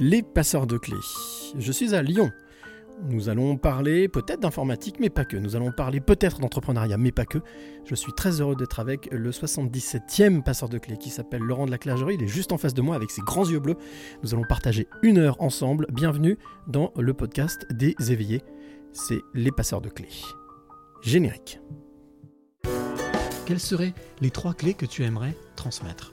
Les passeurs de clés. Je suis à Lyon. Nous allons parler peut-être d'informatique, mais pas que. Nous allons parler peut-être d'entrepreneuriat, mais pas que. Je suis très heureux d'être avec le 77e passeur de clés qui s'appelle Laurent de la Clergerie. Il est juste en face de moi avec ses grands yeux bleus. Nous allons partager une heure ensemble. Bienvenue dans le podcast des éveillés. C'est les passeurs de clés. Générique. Quelles seraient les trois clés que tu aimerais transmettre?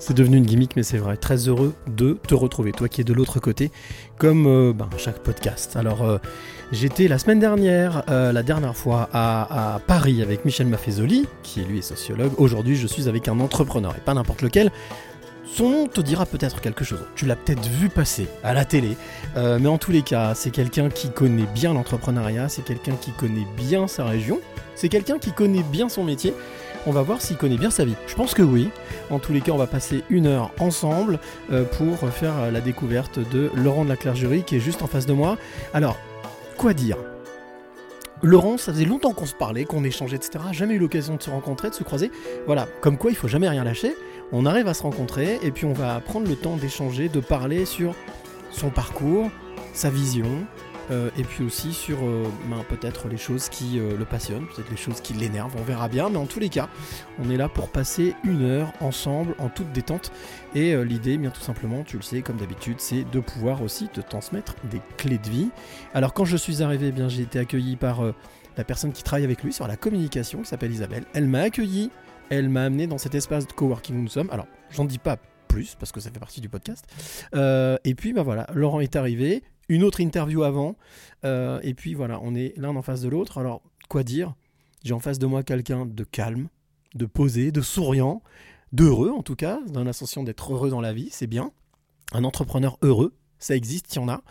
C'est devenu une gimmick, mais c'est vrai. Très heureux de te retrouver, toi qui es de l'autre côté, comme euh, ben, chaque podcast. Alors, euh, j'étais la semaine dernière, euh, la dernière fois, à, à Paris avec Michel Maffezoli, qui lui est sociologue. Aujourd'hui, je suis avec un entrepreneur, et pas n'importe lequel. Son nom te dira peut-être quelque chose. Tu l'as peut-être vu passer à la télé. Mais en tous les cas, c'est quelqu'un qui connaît bien l'entrepreneuriat, c'est quelqu'un qui connaît bien sa région, c'est quelqu'un qui connaît bien son métier. On va voir s'il connaît bien sa vie. Je pense que oui. En tous les cas, on va passer une heure ensemble euh, pour faire euh, la découverte de Laurent de la Clergerie qui est juste en face de moi. Alors, quoi dire? Laurent, ça faisait longtemps qu'on se parlait, qu'on échangeait, etc. Jamais eu l'occasion de se rencontrer, de se croiser. Voilà, comme quoi il faut jamais rien lâcher. On arrive à se rencontrer et puis on va prendre le temps d'échanger, de parler sur son parcours, sa vision, euh, et puis aussi sur euh, ben, peut-être les choses qui euh, le passionnent, peut-être les choses qui l'énervent, on verra bien. Mais en tous les cas, on est là pour passer une heure ensemble en toute détente. Et l'idée, bien tout simplement, tu le sais, comme d'habitude, c'est de pouvoir aussi te transmettre des clés de vie. Alors quand je suis arrivé, eh bien j'ai été accueilli par la personne qui travaille avec lui sur la communication, qui s'appelle Isabelle. Elle m'a accueilli, elle m'a amené dans cet espace de coworking où nous sommes. Alors j'en dis pas plus parce que ça fait partie du podcast. Et puis bah voilà, Laurent est arrivé, une autre interview avant, euh, et puis voilà, on est l'un en face de l'autre. Alors quoi dire? J'ai en face de moi quelqu'un de calme, de posé, de souriant, d'heureux en tout cas, dans l'ascension d'être heureux dans la vie, c'est bien. Un entrepreneur heureux, ça existe, il y en a.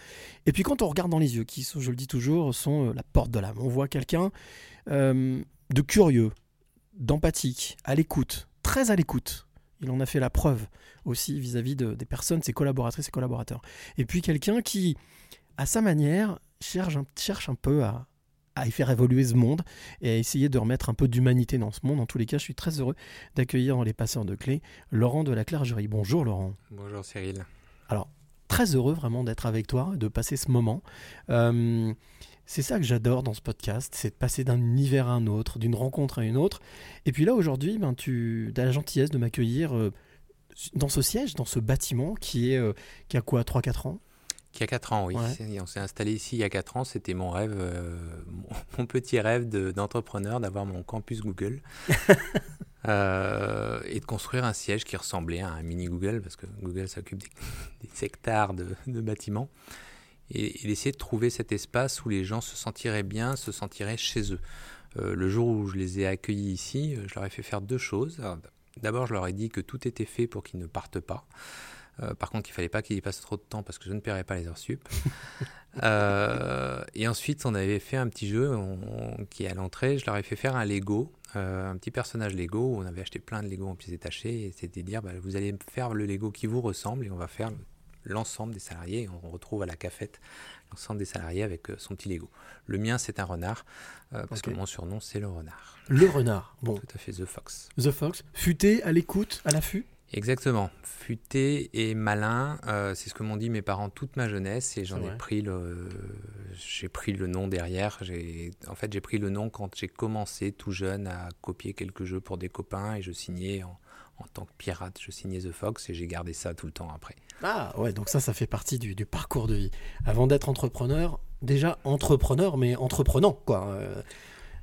Et puis quand on regarde dans les yeux, qui, je le dis toujours, sont euh, la porte de l'âme, on voit quelqu'un euh, de curieux, d'empathique, à l'écoute, très à l'écoute. Il en a fait la preuve aussi vis-à-vis de- des personnes, ses collaboratrices et collaborateurs. Et puis quelqu'un qui, à sa manière, cherche un, cherche un peu à, à y faire évoluer ce monde et à essayer de remettre un peu d'humanité dans ce monde. En tous les cas, je suis très heureux d'accueillir dans les passeurs de clés Laurent de la Clergerie. Bonjour Laurent. Bonjour Cyril. Très heureux vraiment d'être avec toi, de passer ce moment. Euh, c'est ça que j'adore dans ce podcast, c'est de passer d'un univers à un autre, d'une rencontre à une autre. Et puis là aujourd'hui, ben, tu as la gentillesse de m'accueillir euh, dans ce siège, dans ce bâtiment qui est euh, qui a quoi 3-4 ans? Qui a 4 ans, oui. Ouais. On s'est installé ici il y a 4 ans. C'était mon rêve, euh, mon, petit rêve de- d'entrepreneur, d'avoir mon campus Google. Euh, et de construire un siège qui ressemblait à un mini Google, parce que Google s'occupe des, des hectares de, de bâtiments. Et, et d'essayer de trouver cet espace où les gens se sentiraient bien, se sentiraient chez eux. Euh, le jour où je les ai accueillis ici, je leur ai fait faire deux choses. D'abord, je leur ai dit que tout était fait pour qu'ils ne partent pas. Euh, par contre, il fallait pas qu'ils y passent trop de temps parce que je ne paierais pas les heures sup. Euh, et ensuite, on avait fait un petit jeu on- qui est à l'entrée. Je leur ai fait faire un Lego, euh, un petit personnage Lego. Où on avait acheté plein de Lego en pièces détachées. Et c'était dire, bah, vous allez faire le Lego qui vous ressemble et on va faire l'ensemble des salariés. Et on retrouve à la cafette l'ensemble des salariés avec son petit Lego. Le mien, c'est un renard euh, parce que mon surnom, c'est le renard. Le renard. Bon, Tout à fait, The Fox. The Fox, futé à l'écoute, à l'affût? Exactement. Futé et malin, euh, c'est ce que m'ont dit mes parents toute ma jeunesse et j'en ai pris le, j'ai pris le nom derrière. J'ai, en fait, j'ai pris le nom quand j'ai commencé tout jeune à copier quelques jeux pour des copains et je signais en, en tant que pirate, je signais The Fox et j'ai gardé ça tout le temps après. Ah ouais, donc ça, ça fait partie du, du parcours de vie. Avant d'être entrepreneur, déjà entrepreneur, mais entreprenant, quoi. Euh,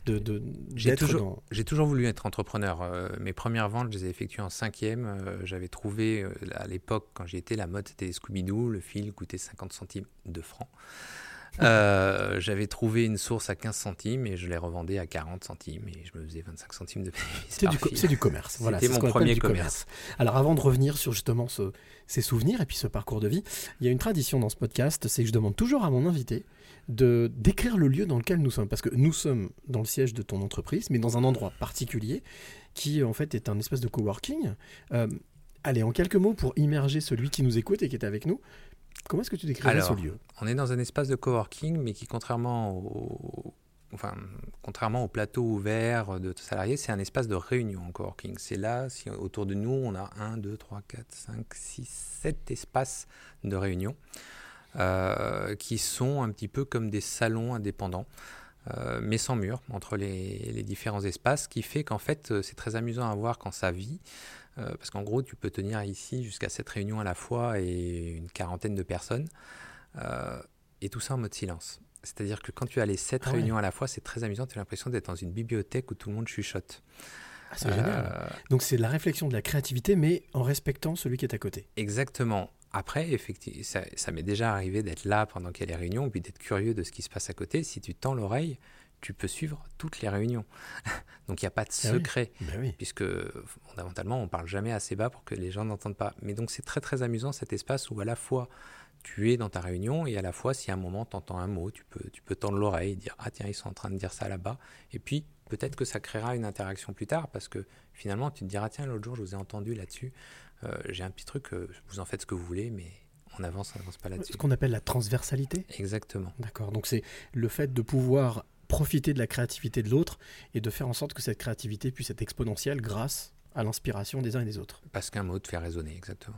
de, de- J'ai toujours, dans- j'ai toujours voulu être entrepreneur. Euh, mes premières ventes, je les ai effectuées en cinquième. Euh, J'avais trouvé, euh, à l'époque, quand j'y étais, la mode, c'était Scooby-Doo. Le fil coûtait 50 centimes de francs. J'avais trouvé une source à 15 centimes et je les revendais à 40 centimes et je me faisais 25 centimes de C'est du, co- commerce. Voilà, C'était mon premier du commerce. Alors avant de revenir sur justement ce- ces souvenirs et puis ce parcours de vie, il y a une tradition dans ce podcast, c'est que je demande toujours à mon invité de décrire le lieu dans lequel nous sommes. Parce que nous sommes dans le siège de ton entreprise, mais dans un endroit particulier qui en fait est un espèce de coworking. Euh, allez, en quelques mots pour immerger celui qui nous écoute et qui est avec nous, comment est-ce que tu décrirais Alors, ce lieu? On est dans un espace de coworking, mais qui, contrairement au, enfin, contrairement au plateau ouvert de salariés, c'est un espace de réunion en coworking. C'est là, si autour de nous, on a 1, 2, 3, 4, 5, 6, 7 espaces de réunion qui sont un petit peu comme des salons indépendants. euh, mais sans mur entre les, les différents espaces, ce qui fait qu'en fait euh, c'est très amusant à voir quand ça vit, euh, parce qu'en gros tu peux tenir ici jusqu'à cette réunion à la fois et une quarantaine de personnes, euh, et tout ça en mode silence. C'est-à-dire que quand tu as les sept Ah ouais. réunions à la fois, c'est très amusant, tu as l'impression d'être dans une bibliothèque où tout le monde chuchote. Ah, C'est génial. Euh, Donc c'est de la réflexion, de la créativité, mais en respectant celui qui est à côté. Exactement. Après, effectivement, ça, ça m'est déjà arrivé d'être là pendant qu'il y a les réunions, puis d'être curieux de ce qui se passe à côté. Si tu tends l'oreille, tu peux suivre toutes les réunions. Donc il n'y a pas de Ah oui. secret, Ben oui. puisque fondamentalement, on parle jamais assez bas pour que les gens n'entendent pas. Mais donc c'est très très amusant cet espace où à la fois tu es dans ta réunion et à la fois si à un moment tu entends un mot, tu peux, tu peux tendre l'oreille et dire ah tiens ils sont en train de dire ça là-bas. Et puis peut-être que ça créera une interaction plus tard parce que finalement tu te diras tiens l'autre jour je vous ai entendu là-dessus, Euh, j'ai un petit truc, euh, vous en faites ce que vous voulez mais on avance, on n'avance pas là-dessus. Ce qu'on appelle la transversalité. Exactement. D'accord. Donc c'est le fait de pouvoir profiter de la créativité de l'autre et de faire en sorte que cette créativité puisse être exponentielle grâce à l'inspiration des uns et des autres. Parce qu'un mot te fait résonner, exactement.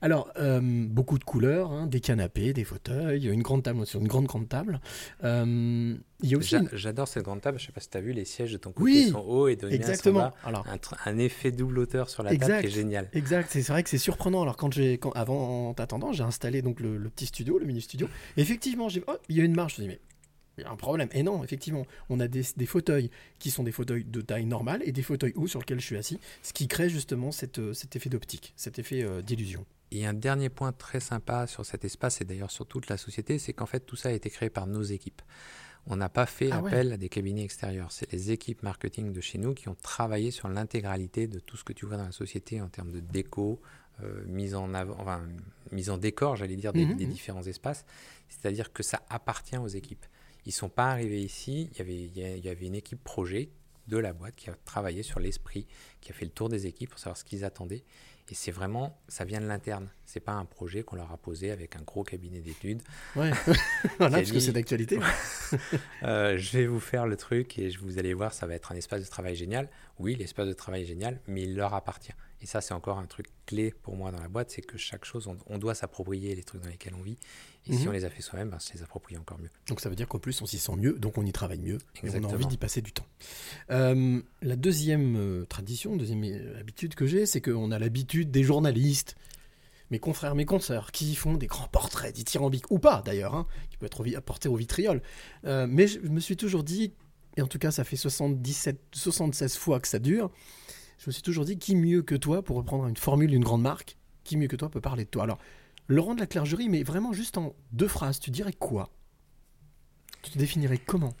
Alors, euh, beaucoup de couleurs, hein, des canapés, des fauteuils, une grande table sur une grande grande table. Euh, il y a aussi... J'a- une- J'adore cette grande table, je sais pas si tu as vu, les sièges de ton côté Oui, sont hauts et de sont Exactement. bas. Alors, Un, tr- un effet double hauteur sur la table qui est génial. Exact, c'est c'est vrai que c'est surprenant. Alors quand j'ai, quand, avant en t'attendant, j'ai installé donc le, le petit studio, le mini studio. Effectivement, j'ai, oh, il y a une marche. Je me dis mais un problème. Et non, effectivement, on a des, des fauteuils qui sont des fauteuils de taille normale et des fauteuils hauts sur lesquels je suis assis, ce qui crée justement cette, euh, cet effet d'optique, cet effet euh, d'illusion. Et un dernier point très sympa sur cet espace, et d'ailleurs sur toute la société, c'est qu'en fait tout ça a été créé par nos équipes. On n'a pas fait Ah ouais. appel à des cabinets extérieurs. C'est les équipes marketing de chez nous qui ont travaillé sur l'intégralité de tout ce que tu vois dans la société en termes de déco, euh, mise en avant, enfin, mise en décor, j'allais dire, des, Mhm, des mhm. différents espaces. C'est-à-dire que ça appartient aux équipes. Ils sont pas arrivés ici. Il y avait, il y une équipe projet de la boîte qui a travaillé sur l'esprit, qui a fait le tour des équipes pour savoir ce qu'ils attendaient. Et c'est vraiment, ça vient de l'interne. C'est pas un projet qu'on leur a posé avec un gros cabinet d'études. Ouais, voilà, parce que c'est d'actualité. Euh, je vais vous faire le truc et je vous allez voir, ça va être un espace de travail génial. Oui, l'espace de travail est génial, mais il leur appartient. Et ça, c'est encore un truc clé pour moi dans la boîte, c'est que chaque chose, on, on doit s'approprier les trucs dans lesquels on vit. Et si Mhm. on les a fait soi-même, ben, se les approprie encore mieux. Donc ça veut dire qu'en plus on s'y sent mieux, donc on y travaille mieux, et on a Exactement. envie d'y passer du temps. Euh, la deuxième euh, tradition, deuxième euh, habitude que j'ai, c'est qu'on a l'habitude des journalistes, mes confrères, mes consoeurs, qui font des grands portraits dithyrambiques, ou pas d'ailleurs, hein, qui peut être apporté au vitriol. Euh, mais je me suis toujours dit, et en tout cas ça fait 77, 76 fois que ça dure, je me suis toujours dit, qui mieux que toi, pour reprendre une formule d'une grande marque, qui mieux que toi peut parler de toi? Alors, Laurent de la Clergerie, mais vraiment juste en deux phrases, tu dirais quoi? Tu te définirais comment?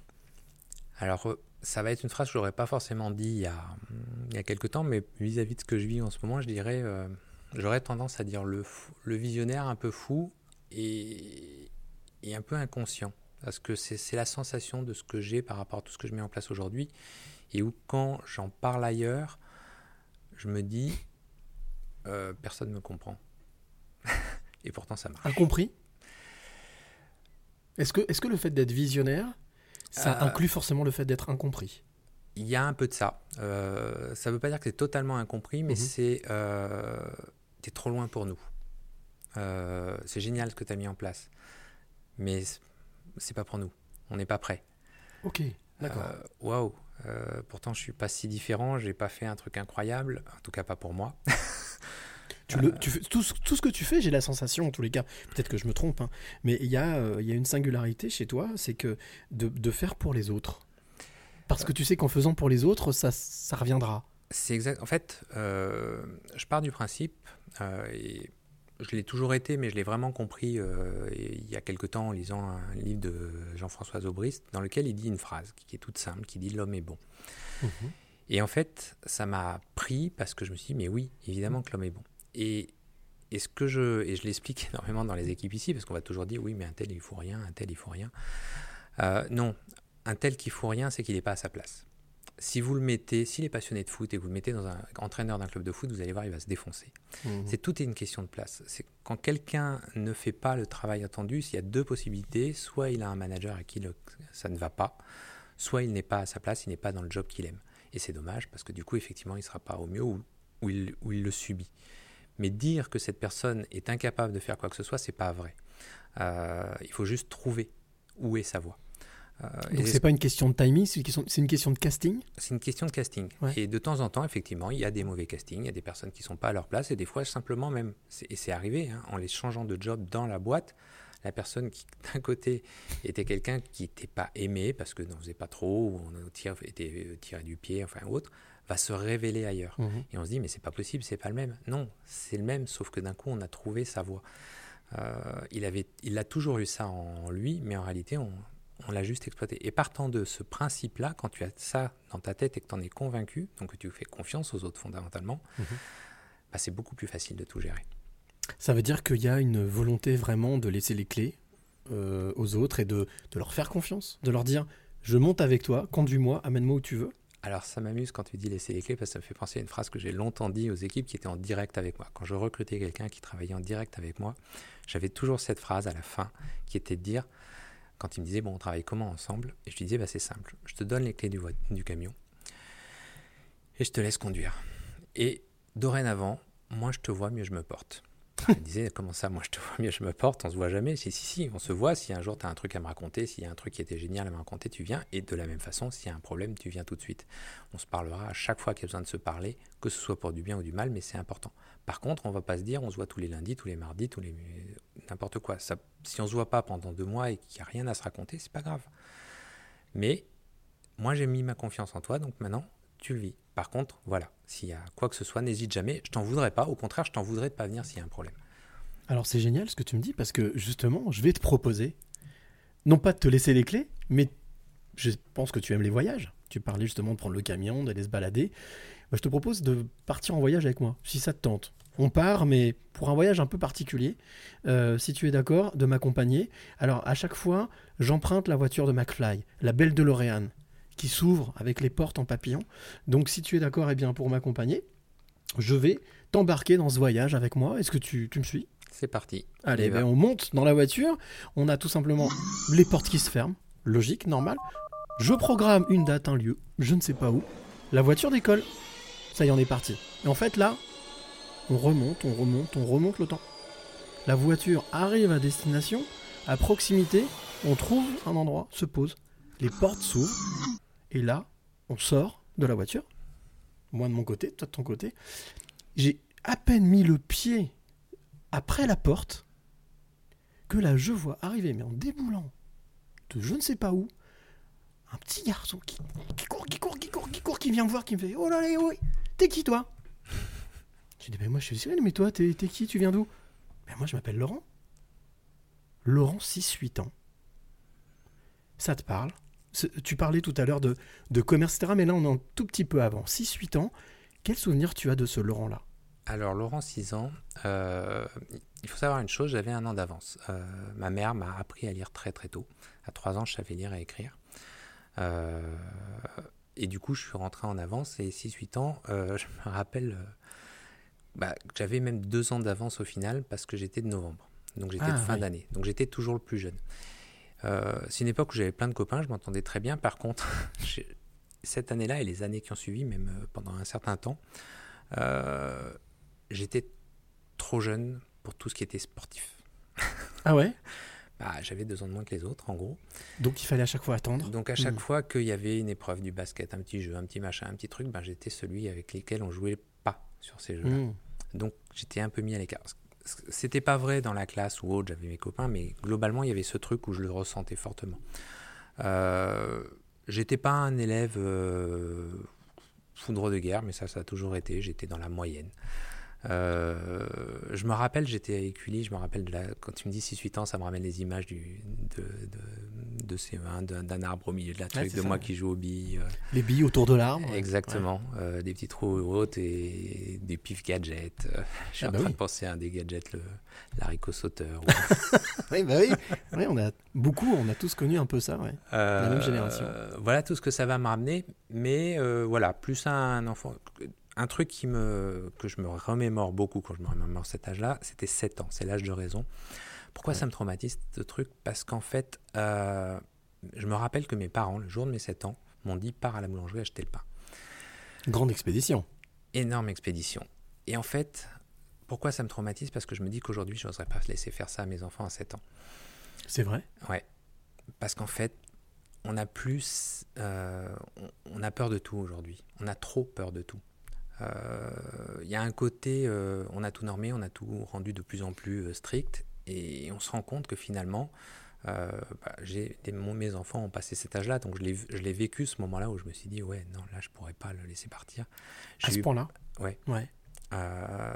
Alors, euh, ça va être une phrase que j'aurais pas forcément dit il y a, il y a quelques temps, mais vis-à-vis de ce que je vis en ce moment, je dirais, euh, j'aurais tendance à dire le, visionnaire un peu fou et, et un peu inconscient. Parce que c'est la sensation de ce que j'ai par rapport à tout ce que je mets en place aujourd'hui. Et où quand j'en parle ailleurs, je me dis, euh, personne ne me comprend. et pourtant, ça marche. Incompris Est-ce que, est que le fait d'être visionnaire, ça Euh, inclut forcément le fait d'être incompris? Il y a un peu de ça. Euh, ça ne veut pas dire que c'est totalement incompris, mais Mhm. c'est. T'es trop loin pour nous. C'est génial ce que tu as mis en place. Mais c'est pas pour nous. On n'est pas prêt. Ok, d'accord. Waouh. Euh, pourtant, je suis pas si différent. J'ai pas fait un truc incroyable. En tout cas, pas pour moi. Tu le, tu fais, tout, ce- tout ce que tu fais, j'ai la sensation, en tous les cas, peut-être que je me trompe, hein, mais il y, a, euh, y a une singularité chez toi, c'est que de, de faire pour les autres. Parce que tu sais qu'en faisant pour les autres, ça, ça reviendra. C'est exact. En fait, euh, je pars du principe, euh, et je l'ai toujours été, mais je l'ai vraiment compris euh, il y a quelque temps en lisant un livre de Jean-François Aubrist, dans lequel il dit une phrase qui est toute simple, qui dit l'homme est bon. Mhm. Et en fait, ça m'a pris parce que je me suis dit, mais oui, évidemment que l'homme est bon. Et, et ce que je, et je l'explique énormément dans les équipes ici, parce qu'on va toujours dire, oui, mais un tel il faut rien, un tel il faut rien. Euh, non, un tel qui faut rien, c'est qu'il n'est pas à sa place. Si vous le mettez, s'il est passionné de foot et que vous le mettez dans un entraîneur d'un club de foot, vous allez voir, il va se défoncer. Mhm. C'est tout est une question de place. C'est quand quelqu'un ne fait pas le travail attendu, s'il y a deux possibilités, soit il a un manager à qui le- ça ne va pas, soit il n'est pas à sa place, il n'est pas dans le job qu'il aime. Et c'est dommage parce que du coup, effectivement, il ne sera pas au mieux ou, ou il, ou il le subit. Mais dire que cette personne est incapable de faire quoi que ce soit, c'est pas vrai. Euh, il faut juste trouver où est sa voie. Euh, Donc c'est pas une question de timing, c'est une question, c'est une question de casting. c'est une question de casting. Ouais. Et de temps en temps, effectivement, il y a des mauvais castings, il y a des personnes qui ne sont pas à leur place, et des fois, simplement même, et c'est arrivé, hein, en les changeant de job dans la boîte, la personne qui, d'un côté, était quelqu'un qui n'était pas aimé parce que n'en faisait pas trop, ou on tire- était euh, tiré du pied, enfin autre, va se révéler ailleurs. Mhm. Et on se dit, mais c'est pas possible, c'est pas le même. Non, c'est le même, sauf que d'un coup, on a trouvé sa voie. Euh, il, avait, il a toujours eu ça en lui, mais en réalité, on, on l'a juste exploité. Et partant de ce principe-là, quand tu as ça dans ta tête et que tu en es convaincu, donc que tu fais confiance aux autres fondamentalement, Mhm. bah, c'est beaucoup plus facile de tout gérer. Ça veut dire qu'il y a une volonté vraiment de laisser les clés euh, aux autres et de, de leur faire confiance, de leur dire je monte avec toi, conduis-moi, amène-moi où tu veux. Alors ça m'amuse quand tu dis laisser les clés parce que ça me fait penser à une phrase que j'ai longtemps dit aux équipes qui étaient en direct avec moi. Quand je recrutais quelqu'un qui travaillait en direct avec moi, j'avais toujours cette phrase à la fin qui était de dire, quand il me disait bon on travaille comment ensemble, et je lui disais bah, c'est simple, je te donne les clés du, du camion et je te laisse conduire. Et dorénavant, moins je te vois, mieux je me porte. Je me disais, comment ça, moi je te vois mieux, je me porte, on se voit jamais. Si, si, si, on se voit. Si un jour tu as un truc à me raconter, s'il y a un truc qui était génial à me raconter, tu viens. Et de la même façon, s'il y a un problème, tu viens tout de suite. On se parlera à chaque fois qu'il y a besoin de se parler, que ce soit pour du bien ou du mal, mais c'est important. Par contre, on va pas se dire, on se voit tous les lundis, tous les mardis, tous les n'importe quoi. Si on se voit pas pendant deux mois et qu'il n'y a rien à se raconter, c'est pas grave. Mais moi, j'ai mis ma confiance en toi, donc maintenant, tu le vis. Par contre, voilà, s'il y a quoi que ce soit, n'hésite jamais. Je t'en voudrais pas. Au contraire, je t'en voudrais de pas venir s'il y a un problème. Alors c'est génial ce que tu me dis parce que justement, je vais te proposer, non pas de te laisser les clés, mais je pense que tu aimes les voyages. Tu parlais justement de prendre le camion, d'aller se balader. Je te propose de partir en voyage avec moi, si ça te tente. On part, mais pour un voyage un peu particulier. Euh, si tu es d'accord, de m'accompagner. Alors, à chaque fois, j'emprunte la voiture de McFly, la belle DeLorean, qui s'ouvre avec les portes en papillon. Donc, si tu es d'accord, eh bien, pour m'accompagner, je vais t'embarquer dans ce voyage avec moi. Est-ce que tu, tu me suis? C'est parti. Allez, ben, on monte dans la voiture. On a tout simplement les portes qui se ferment. Logique, normal. Je programme une date, un lieu, je ne sais pas où. La voiture décolle. Ça y en est parti. Et en fait, là, on remonte, on remonte, on remonte le temps. La voiture arrive à destination. À proximité, on trouve un endroit, se pose. Les portes s'ouvrent. Et là, on sort de la voiture. Moi de mon côté, toi de ton côté. J'ai à peine mis le pied après la porte que là je vois arriver, mais en déboulant de je ne sais pas où, un petit garçon qui, court, qui court, qui court, qui court, qui vient me voir, qui me fait Oh là là, oui, t'es qui toi? J'ai dit Ben moi je suis Cyril, mais toi t'es qui? Tu viens d'où? Ben moi je m'appelle Laurent. Laurent, 6-8 ans. Ça te parle? Tu parlais tout à l'heure de, de commerce, etc. Mais là on est un tout petit peu avant. 6-8 ans. Quel souvenir tu as de ce Laurent-là? Alors, Laurent, 6 ans, euh, il faut savoir une chose, j'avais un an d'avance. Euh, ma mère m'a appris à lire très très tôt. À 3 ans, je savais lire et écrire. Euh, et du coup, je suis rentré en avance. Et 6-8 ans, je me rappelle bah, que j'avais même 2 ans d'avance au final parce que j'étais de novembre. Donc j'étais Ah, de fin oui. d'année. Donc j'étais toujours le plus jeune. Euh, c'est une époque où j'avais plein de copains, je m'entendais très bien. Par contre, cette année-là et les années qui ont suivi, même euh, pendant un certain temps, euh, j'étais trop jeune pour tout ce qui était sportif. Ah ouais? Bah, j'avais deux ans de moins que les autres, en gros. Donc il fallait à chaque fois attendre. Donc à chaque Mhm. fois qu'il y avait une épreuve du basket, un petit jeu, un petit machin, un petit truc, bah, j'étais celui avec lesquels on jouait pas sur ces jeux-là. Mmh. Donc j'étais un peu mis à l'écart. C'était pas vrai dans la classe ou autre, j'avais mes copains, mais globalement il y avait ce truc où je le ressentais fortement. Euh, J'étais pas un élève euh, foudre de guerre, mais ça, ça a toujours été. J'étais dans la moyenne. Euh, je me rappelle, j'étais à Écully, je me rappelle de la, quand tu me dis 6-8 ans, ça me ramène les images du, de, de, de ces mains, d'un arbre au milieu de la truc, de ça, moi qui joue aux billes. euh, Les billes autour de l'arbre. Exactement, euh, des petites roues hautes et des pifs gadgets. Euh, je suis Ah en bah train oui. de penser à un des gadgets, le l'haricot sauteur. Oui, bah oui. Ouais, on a beaucoup, on a tous connu un peu ça, ouais. La même génération. Euh, Voilà tout ce que ça va me ramener, mais euh, voilà, plus un enfant. Un truc qui me, que je me remémore beaucoup quand je me remémore cet âge-là, c'était 7 ans, c'est l'âge de raison. Pourquoi ça me traumatise ce truc? Parce qu'en fait, euh, je me rappelle que mes parents, le jour de mes 7 ans, m'ont dit pars à la boulangerie acheter le pain. Grande expédition. énorme expédition. Et en fait, pourquoi ça me traumatise? Parce que je me dis qu'aujourd'hui, je n'oserais pas laisser faire ça à mes enfants à 7 ans. C'est vrai? Ouais. Parce qu'en fait, on a plus. euh, on a peur de tout aujourd'hui. On a trop peur de tout. Euh, Il y a un côté. euh, on a tout normé, on a tout rendu de plus en plus euh, strict. Et on se rend compte que finalement. euh, bah, j'ai des- mon- mes enfants ont passé cet âge-là, donc je l'ai je l'ai vécu ce moment-là où je me suis dit ouais non là je pourrais pas le laisser partir. À ce eu- point-là Ouais. Ouais. Euh,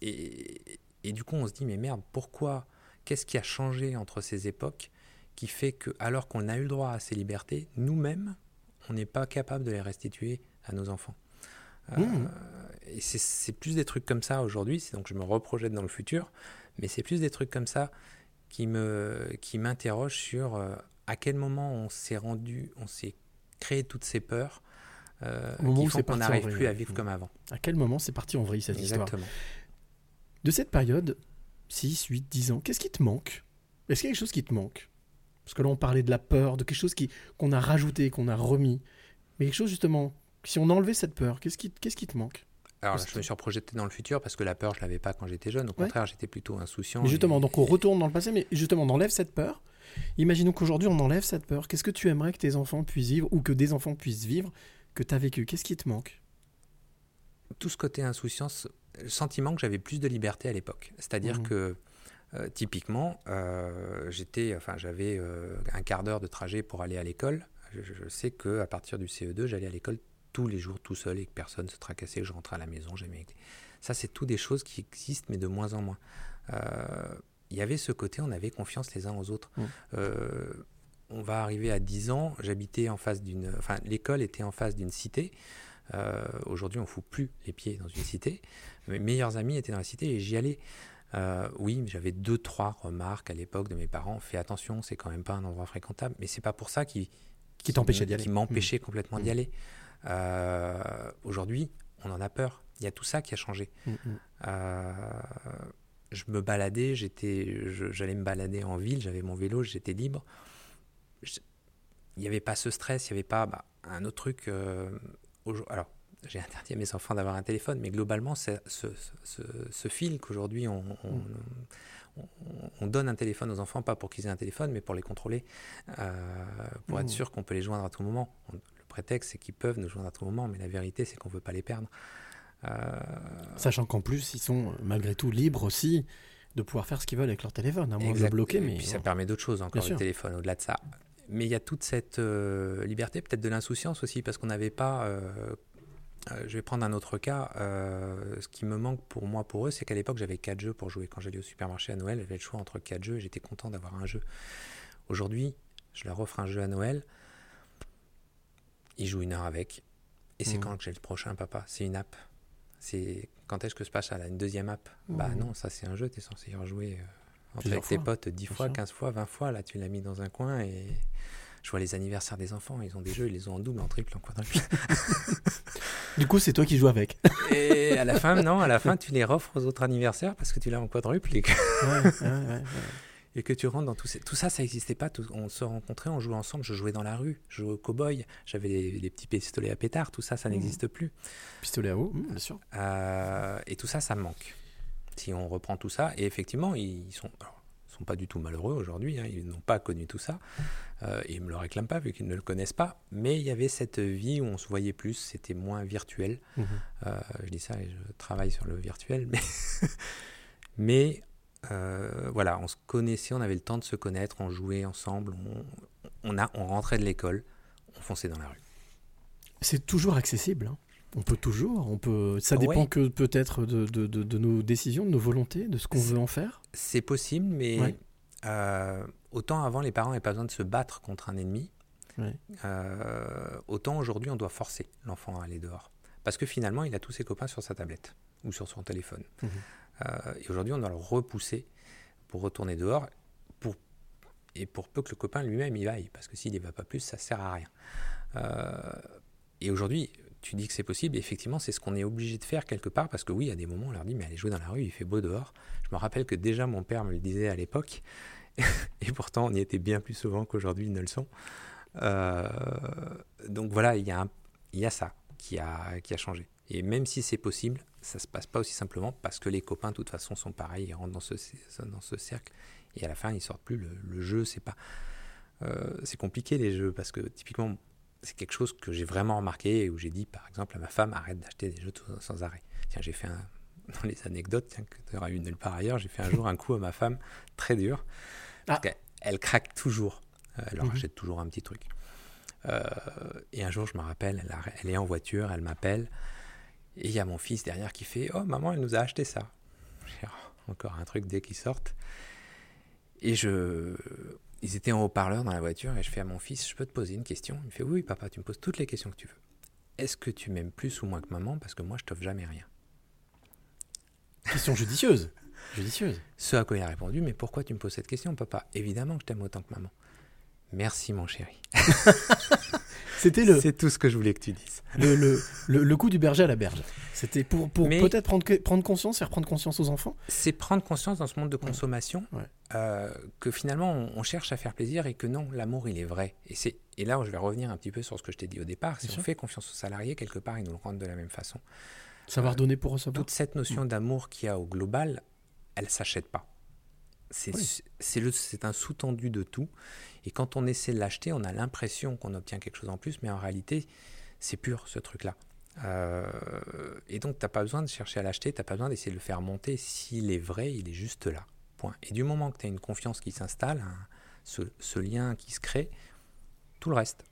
et, et du coup, on se dit, mais merde, pourquoi Qu'est-ce qui a changé entre ces époques qui fait que, alors qu'on a eu le droit à ces libertés, nous-mêmes, on n'est pas capable de les restituer à nos enfants? Euh, Mmh. Et c'est- plus des trucs comme ça aujourd'hui, donc je me reprojette dans le futur, mais c'est plus des trucs comme ça qui me qui m'interrogent sur euh, à quel moment on s'est rendu, on s'est créé toutes ces peurs euh, Au moment qui font qu'on n'arrive plus à vivre Mmh. comme avant. À quel moment c'est parti en vrille cette histoire Exactement. De cette période, 6, 8, 10 ans, qu'est-ce qui te manque? Est-ce qu'il y a quelque chose qui te manque? Parce que là, on parlait de la peur, de quelque chose qu'on a rajouté, qu'on a remis. Mais quelque chose, justement, si on enlevait cette peur, qu'est-ce qui, qu'est-ce qui te manque Alors là, je me suis reprojeté dans le futur parce que la peur, je l'avais pas quand j'étais jeune. Au Ouais. contraire, j'étais plutôt insouciant. Mais justement, et- donc on retourne dans le passé, mais justement, on enlève cette peur. Imaginons qu'aujourd'hui, on enlève cette peur. Qu'est-ce que tu aimerais que tes enfants puissent vivre, ou que des enfants puissent vivre, que tu as vécu? Qu'est-ce qui te manque? Tout ce côté insouciance, le sentiment que j'avais plus de liberté à l'époque. C'est-à-dire Mhm. que euh, typiquement, euh, j'étais, enfin, j'avais euh, un quart d'heure de trajet pour aller à l'école. Je, je sais que à partir du CE2, j'allais à l'école tous les jours tout seul et que personne se tracassait, que je rentrais à la maison, j'aimais. Ça, c'est tout des choses qui existent, mais de moins en moins. Euh, Il y avait ce côté, on avait confiance les uns aux autres. Mhm. Euh, on va arriver à 10 ans, j'habitais en face d'une... Enfin, l'école était en face d'une cité. Euh, Aujourd'hui, on fout plus les pieds dans une cité. Mes meilleurs amis étaient dans la cité et j'y allais. Euh, oui, j'avais deux, trois remarques à l'époque de mes parents. Fais attention, c'est quand même pas un endroit fréquentable. Mais c'est pas pour ça qui, Qui t'empêchait d'y aller. Qui m'empêchait Mmh. complètement Mmh. d'y aller. Euh, Aujourd'hui, on en a peur. Il y a tout ça qui a changé. Mm, mm. Euh, je me baladais, j'étais, j'allais me balader en ville, j'avais mon vélo, j'étais libre. Je- Il n'y avait pas ce stress, il n'y avait pas bah, un autre truc. euh, alors, j'ai interdit à mes enfants d'avoir un téléphone, mais globalement, ce, ce, ce fil qu'aujourd'hui on, on, on- on donne un téléphone aux enfants, pas pour qu'ils aient un téléphone, mais pour les contrôler, euh, pour Mmh. être sûr qu'on peut les joindre à tout moment. Prétexte, c'est qu'ils peuvent nous joindre à tout moment, mais la vérité, c'est qu'on ne veut pas les perdre. Euh, Sachant qu'en plus, ils sont malgré tout libres aussi de pouvoir faire ce qu'ils veulent avec leur téléphone, à moins de bloquer. Et Mais puis ça permet d'autres choses encore, Bien le sûr. téléphone, au-delà de ça. Mais il y a toute cette euh, liberté, peut-être de l'insouciance aussi, parce qu'on n'avait pas. euh, je vais prendre un autre cas. ce qui me manque pour moi, pour eux, c'est qu'à l'époque, j'avais quatre jeux pour jouer. Quand j'allais au supermarché à Noël, j'avais le choix entre quatre jeux et j'étais content d'avoir un jeu. Aujourd'hui, je leur offre un jeu à Noël. Ils jouent une heure avec. Et c'est Mhm. quand que j'ai le prochain, papa C'est une app. C'est quand est-ce que se passe ça, là, une deuxième app? Bah Mhm. non, ça c'est un jeu, tu es censé y rejouer euh, avec tes potes 10 bien fois, sûr. 15 fois, 20 fois. Là, tu l'as mis dans un coin et je vois les anniversaires des enfants. Ils ont des jeux, ils les ont en double, en triple, en quadruple. Du coup, c'est toi qui joues avec. et à la fin, non, à la fin, tu les offres aux autres anniversaires parce que tu l'as en quadruple et ouais, ouais, ouais. Et que tu rentres dans tout ça. Tout ça, ça n'existait pas. Tout- on se rencontrait, on jouait ensemble. Je jouais dans la rue, je jouais au cow-boy, j'avais des, petits pistolets à pétard. Tout ça, ça Mhm. n'existe plus. Pistolet à eau, mmh, bien sûr. Euh, et tout ça, ça me manque. Si on reprend tout ça, et effectivement, ils sont, alors, ils sont pas du tout malheureux aujourd'hui, hein, ils n'ont pas connu tout ça, euh, et ils ne me le réclament pas vu qu'ils ne le connaissent pas, mais il y avait cette vie où on se voyait plus, c'était moins virtuel. Mhm. Euh, je dis ça et je travaille sur le virtuel, mais, mais euh, voilà, on se connaissait, on avait le temps de se connaître, on jouait ensemble, on, on, a, on rentrait de l'école, on fonçait dans la rue. C'est toujours accessible. hein. On peut toujours, on peut. Ça dépend Ouais. que peut-être de, de- de- de nos décisions, de nos volontés, de ce qu'on veut en faire. C'est possible, mais Ouais. euh, autant avant, les parents n'avaient pas besoin de se battre contre un ennemi, Ouais. euh, autant aujourd'hui, on doit forcer l'enfant à aller dehors. Parce que finalement, il a tous ses copains sur sa tablette ou sur son téléphone. Mhm. Euh, et aujourd'hui, on doit le repousser pour retourner dehors, pour, et pour peu que le copain lui-même y vaille, parce que s'il n'y va pas plus, ça sert à rien. Euh, et aujourd'hui, tu dis que c'est possible, et effectivement, c'est ce qu'on est obligé de faire quelque part, parce que oui, a des moments, on leur dit, mais allez jouer dans la rue, il fait beau dehors. Je me rappelle que déjà mon père me le disait à l'époque, et pourtant on y était bien plus souvent qu'aujourd'hui ils ne le sont. Euh, donc voilà, il y, a ça qui a changé. Et même si c'est possible, ça se passe pas aussi simplement parce que les copains, de toute façon, sont pareils, ils rentrent dans ce, dans ce cercle, et à la fin, ils sortent plus. Le, le jeu, c'est pas. euh, c'est compliqué les jeux, parce que typiquement, c'est quelque chose que j'ai vraiment remarqué, et où j'ai dit, par exemple, à ma femme, arrête d'acheter des jeux sans arrêt. Tiens, j'ai fait un. Dans les anecdotes, tiens, que tu auras eu nulle part ailleurs, j'ai fait un jour un coup à ma femme très dur. Parce Ah. qu'elle elle craque toujours. Euh, Elle leur Mhm. achète toujours un petit truc. Euh, et un jour, je me rappelle, elle, a- elle est en voiture, elle m'appelle. Et il y a mon fils derrière qui fait Oh, maman, elle nous a acheté ça. Oh, encore un truc dès qu'ils sortent. Et je. Ils étaient en haut-parleur dans la voiture et je fais à mon fils Je peux te poser une question? Il me fait Oui, oui, papa, tu me poses toutes les questions que tu veux. Est-ce que tu m'aimes plus ou moins que maman? Parce que moi, je t'offre jamais rien. Question judicieuse. Judicieuse. Ce à quoi il a répondu Mais pourquoi tu me poses cette question, papa? Évidemment que je t'aime autant que maman. Merci, mon chéri. C'était le, C'est tout ce que je voulais que tu dises. le, le, le- le coup du berger à la berge. C'était pour, pour peut-être prendre, prendre conscience, faire prendre conscience aux enfants. c'est prendre conscience dans ce monde de consommation Ouais. euh, que finalement on, on cherche à faire plaisir et que non, l'amour il est vrai. Et, c'est, et là je vais revenir un petit peu sur ce que je t'ai dit au départ. Si Bien on sûr. fait confiance aux salariés, quelque part ils nous le rendent de la même façon. Savoir donner pour recevoir. Toute cette Mm. notion d'amour qu'il y a au global, elle s'achète pas. C'est, Oui. un sous-tendu de tout. Et quand on essaie de l'acheter, on a l'impression qu'on obtient quelque chose en plus, mais en réalité, c'est pur ce truc-là. Euh, et donc, tu n'as pas besoin de chercher à l'acheter, tu n'as pas besoin d'essayer de le faire monter. S'il est vrai, il est juste là. Point. Et du moment que tu as une confiance qui s'installe, un- ce, ce lien qui se crée, tout le reste,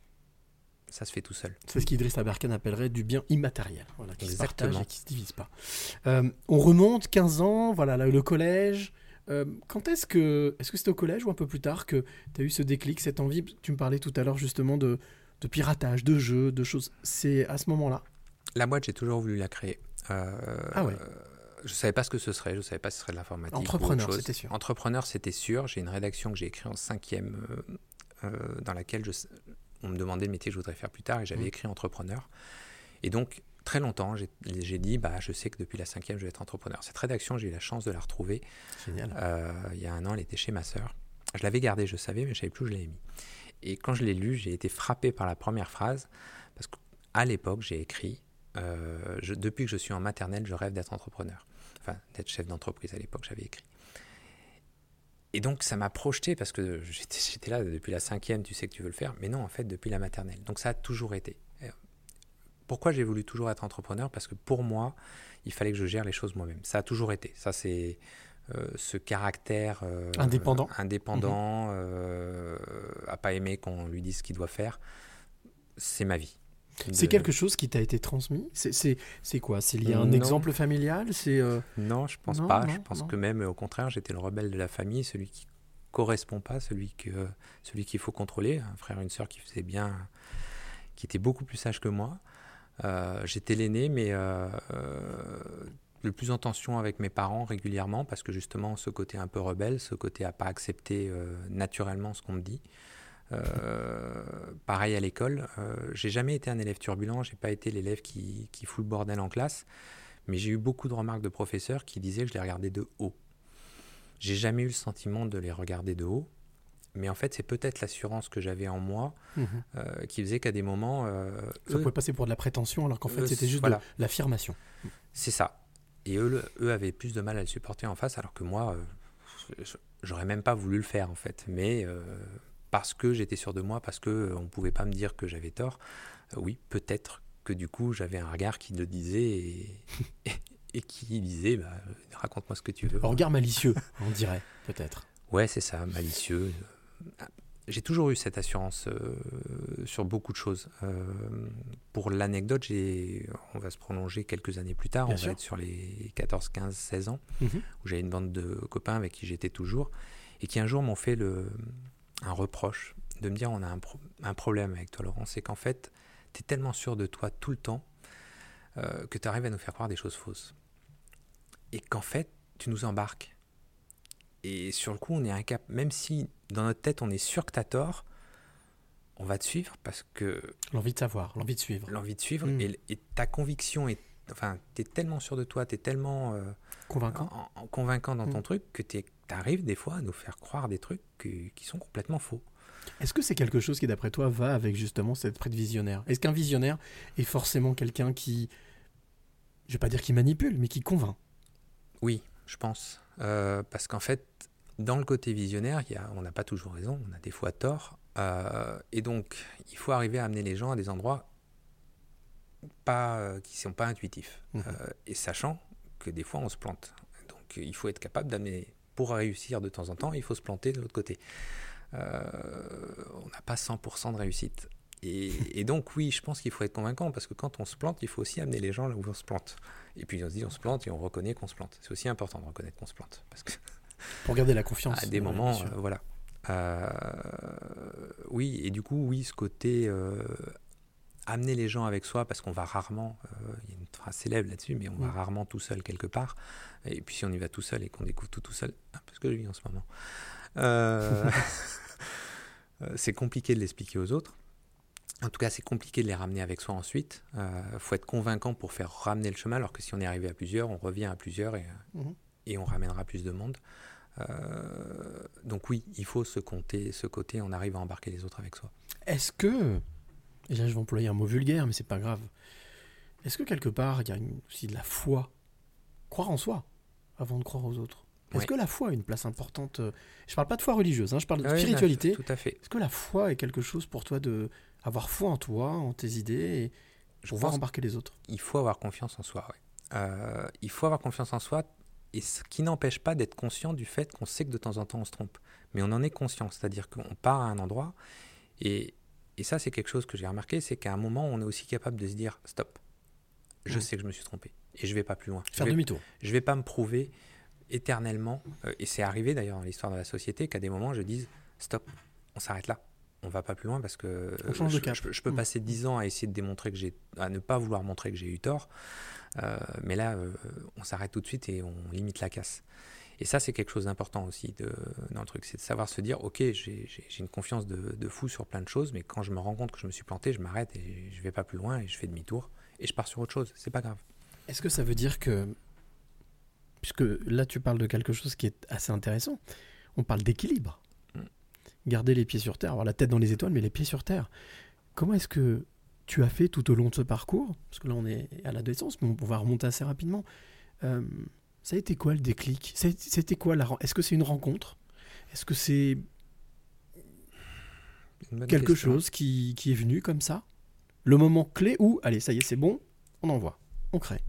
ça se fait tout seul. C'est ce qu'Idriss Aberkan appellerait du bien immatériel, voilà, qui Exactement. se partage et qui se divise pas. Euh, on remonte 15 ans, voilà, là, le collège. Euh, quand est-ce que, est-ce que c'était au collège ou un peu plus tard que tu as eu ce déclic, cette envie? Tu me parlais tout à l'heure justement de, de piratage, de jeux, de choses. C'est à ce moment-là? La boîte, j'ai toujours voulu la créer. Euh, Ah ouais. Je savais pas ce que ce serait, je savais pas si ce serait de l'informatique. ou autre Entrepreneur, c'était sûr. Entrepreneur, c'était sûr. J'ai une rédaction que j'ai écrite en cinquième, euh, euh, dans laquelle je, on me demandait le métier que je voudrais faire plus tard, et j'avais Mhm. écrit entrepreneur. Et donc, très longtemps, j'ai dit, bah, je sais que depuis la cinquième, je vais être entrepreneur. Cette rédaction, j'ai eu la chance de la retrouver. Génial. Euh, il y a un an, elle était chez ma sœur. Je l'avais gardée, je savais, mais je savais plus où je l'avais mis. Et quand je l'ai lu, j'ai été frappé par la première phrase, parce qu'à l'époque, j'ai écrit, euh, je- depuis que je suis en maternelle, je rêve d'être entrepreneur. Enfin, d'être chef d'entreprise à l'époque, j'avais écrit. Et donc, ça m'a projeté, parce que j'étais là depuis la cinquième, tu sais que tu veux le faire, mais non, en fait, depuis la maternelle. Donc, ça a toujours été. Pourquoi j'ai voulu toujours être entrepreneur Parce que pour moi, il fallait que je gère les choses moi-même. Ça a toujours été. Ça, c'est euh, ce caractère euh, Indépendant. indépendant, euh, à pas aimer qu'on lui dise ce qu'il doit faire. C'est ma vie. C'est quelque chose qui t'a été transmis? C'est- quoi? C'est lié à un Non. exemple familial? C'est euh, Non, je pense Non, pas. non, je pense que même au contraire, j'étais le rebelle de la famille, celui qui correspond pas, celui que celui qu'il faut contrôler. Un frère, une sœur qui faisait bien, qui était beaucoup plus sage que moi. Euh, j'étais l'aîné, mais euh, euh, le plus en tension avec mes parents régulièrement parce que justement ce côté un peu rebelle, ce côté à pas accepter naturellement ce qu'on me dit. Pareil à l'école, j'ai jamais été un élève turbulent, j'ai pas été l'élève qui, qui fout le bordel en classe, mais j'ai eu beaucoup de remarques de professeurs qui disaient que je les regardais de haut. J'ai jamais eu le sentiment de les regarder de haut, mais en fait c'est peut-être l'assurance que j'avais en moi mhm. euh, qui faisait qu'à des moments, euh, ça eux- pouvait passer pour de la prétention alors qu'en fait c'était juste voilà. de l'affirmation. c'est ça. Et eux, le- eux avaient plus de mal à le supporter en face, alors que moi, euh, j'aurais même pas voulu le faire en fait. Mais parce que j'étais sûr de moi, parce que euh, on pouvait pas me dire que j'avais tort, oui, peut-être que du coup j'avais un regard qui le disait et, et qui disait, bah, raconte-moi ce que tu veux. Un regard malicieux, on dirait, peut-être. Ouais, c'est ça, malicieux. J'ai toujours eu cette assurance euh, sur beaucoup de choses. Euh, pour l'anecdote, j'ai, on va se prolonger quelques années plus tard, Bien on sûr. va être sur les 14, 15, 16 ans, Mhm. où j'avais une bande de copains avec qui j'étais toujours, et qui un jour m'ont fait le, un reproche de me dire on a un, pro- un problème avec toi Laurent, c'est qu'en fait, tu es tellement sûr de toi tout le temps euh, que tu arrives à nous faire croire des choses fausses. Et qu'en fait, tu nous embarques. Et sur le coup, on est incapable, même si dans notre tête on est sûr que tu as tort, on va te suivre parce que L'envie de savoir, l'envie de suivre. l'envie de suivre Mm. et, et ta conviction est. Enfin, tu es tellement sûr de toi, tu es tellement euh, Convaincant. en- en- convaincant dans ton Mm. truc que tu arrives des fois à nous faire croire des trucs que- qui sont complètement faux. Est-ce que c'est quelque chose qui, d'après toi, va avec justement cette prête visionnaire? Est-ce qu'un visionnaire est forcément quelqu'un qui, je vais pas dire qui manipule, mais qui convainc? Oui, je pense. Euh, parce qu'en fait, dans le côté visionnaire, il y a, on n'a pas toujours raison, on a des fois tort. Euh, et donc, il faut arriver à amener les gens à des endroits pas, euh, qui ne sont pas intuitifs. Euh, et sachant que des fois, on se plante. Donc, il faut être capable d'amener, pour réussir de temps en temps, il faut se planter de l'autre côté. On n'a pas 100% de réussite. Et, et donc, oui, je pense qu'il faut être convaincant, parce que quand on se plante, il faut aussi amener les gens là où on se plante. Et puis, on se dit, on se plante et on reconnaît qu'on se plante. C'est aussi important de reconnaître qu'on se plante. Parce que Pour garder la confiance. à des Ouais, moments, euh, voilà. Euh, oui, et du coup, oui, ce côté euh, amener les gens avec soi, parce qu'on va rarement, euh, il y a une phrase célèbre là-dessus, mais on va Mm. rarement tout seul quelque part. Et puis si on y va tout seul et qu'on découvre tout tout seul, un peu ce que je vis en ce moment, euh, euh, c'est compliqué de l'expliquer aux autres. En tout cas, c'est compliqué de les ramener avec soi ensuite. Il faut être convaincant pour faire ramener le chemin, alors que si on est arrivé à plusieurs, on revient à plusieurs et, Mhm. et on ramènera plus de monde. Euh, donc oui, il faut se compter, ce côté, on arrive à embarquer les autres avec soi. Est-ce que, et là je vais employer un mot vulgaire, mais c'est pas grave. Est-ce que quelque part il y a une- aussi de la foi, croire en soi, avant de croire aux autres Est-ce Ouais. que la foi a une place importante? Euh, Je parle pas de foi religieuse, hein, je parle de Ah oui, spiritualité. Tout à fait. Est-ce que la foi est quelque chose pour toi de avoir foi en toi, en tes idées, et Je pouvoir embarquer les autres il faut avoir confiance en soi. ouais. Euh, il faut avoir confiance en soi, et ce qui n'empêche pas d'être conscient du fait qu'on sait que de temps en temps on se trompe. Mais on en est conscient, c'est-à-dire qu'on part à un endroit, et, et ça c'est quelque chose que j'ai remarqué, c'est qu'à un moment on est aussi capable de se dire stop, je sais que je me suis trompé, et je vais pas plus loin. Je Faire vais, demi-tour. je vais pas me prouver éternellement, euh, et c'est arrivé d'ailleurs dans l'histoire de la société qu'à des moments je dise stop, on s'arrête là. On va pas plus loin parce que On change de je, cap. je peux- je peux Mm. passer dix ans à essayer de démontrer que j'ai, à ne pas vouloir montrer que j'ai eu tort, euh, mais là, euh, on s'arrête tout de suite et on limite la casse. Et ça, c'est quelque chose d'important aussi de, dans le truc, c'est de savoir se dire, ok, j'ai une confiance de, de fou sur plein de choses, mais quand je me rends compte que je me suis planté, je m'arrête et je vais pas plus loin et je fais demi-tour et je pars sur autre chose. C'est pas grave. Est-ce que ça veut dire que, puisque là tu parles de quelque chose qui est assez intéressant, on parle d'équilibre. Garder les pieds sur terre, avoir la tête dans les étoiles, mais les pieds sur terre. Comment est-ce que tu as fait tout au long de ce parcours? Parce que là on est à l'adolescence, mais on va remonter assez rapidement. Euh, ça a été quoi le déclic? C'était quoi la Est-ce que c'est une rencontre? Est-ce que c'est quelque question. chose qui, qui est venu comme ça? Le moment clé où, allez, ça y est, c'est bon, on envoie, on crée.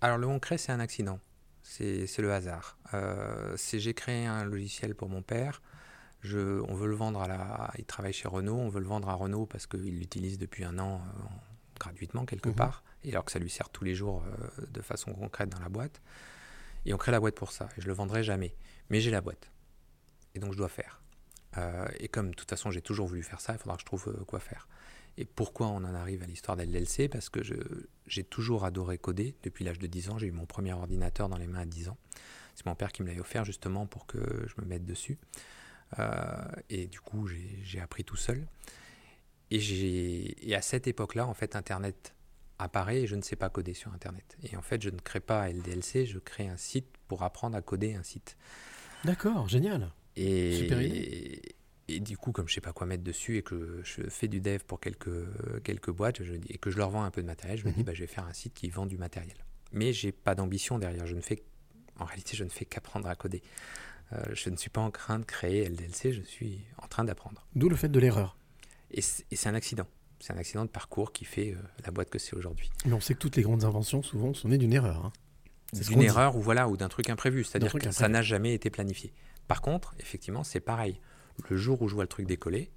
Alors le on crée, c'est un accident. C'est le hasard. Euh, J'ai créé un logiciel pour mon père. Je, on veut le vendre à la. Il travaille chez Renault. On veut le vendre à Renault parce qu'il l'utilise depuis un an euh, gratuitement quelque Mhm. part. Et alors que ça lui sert tous les jours euh, de façon concrète dans la boîte. Et on crée la boîte pour ça. Et je le vendrai jamais. Mais j'ai la boîte. Et donc je dois faire. Euh, et comme de toute façon j'ai toujours voulu faire ça, il faudra que je trouve quoi faire. Et pourquoi on en arrive à l'histoire d'LLC Parce que j'ai toujours adoré coder. Depuis l'âge de 10 ans, j'ai eu mon premier ordinateur dans les mains à 10 ans. C'est mon père qui me l'avait offert justement pour que je me mette dessus. Euh, et du coup, j'ai, appris tout seul. Et, et à cette époque-là, en fait, Internet apparaît et je ne sais pas coder sur Internet. Et en fait, je ne crée pas LDLC, je crée un site pour apprendre à coder un site. D'accord, génial. Et, Super et du coup, comme je sais pas quoi mettre dessus et que je fais du dev pour quelques, quelques boîtes je, et que je leur vends un peu de matériel, je me dis Mhm. bah, je vais faire un site qui vend du matériel. Mais j'ai pas d'ambition derrière. Je ne fais, en réalité, je ne fais qu'apprendre à coder. Euh, je ne suis pas en train de créer LDLC, je suis en train d'apprendre. D'où le fait de l'erreur. Et c'est un accident. C'est un accident de parcours qui fait euh, la boîte que c'est aujourd'hui. Mais on sait que toutes les grandes inventions, souvent, sont nées d'une erreur. hein. C'est d'une dit. erreur ou voilà ou d'un truc imprévu c'est-à-dire que ça n'a jamais été planifié par contre effectivement c'est pareil le jour où je vois le truc décoller,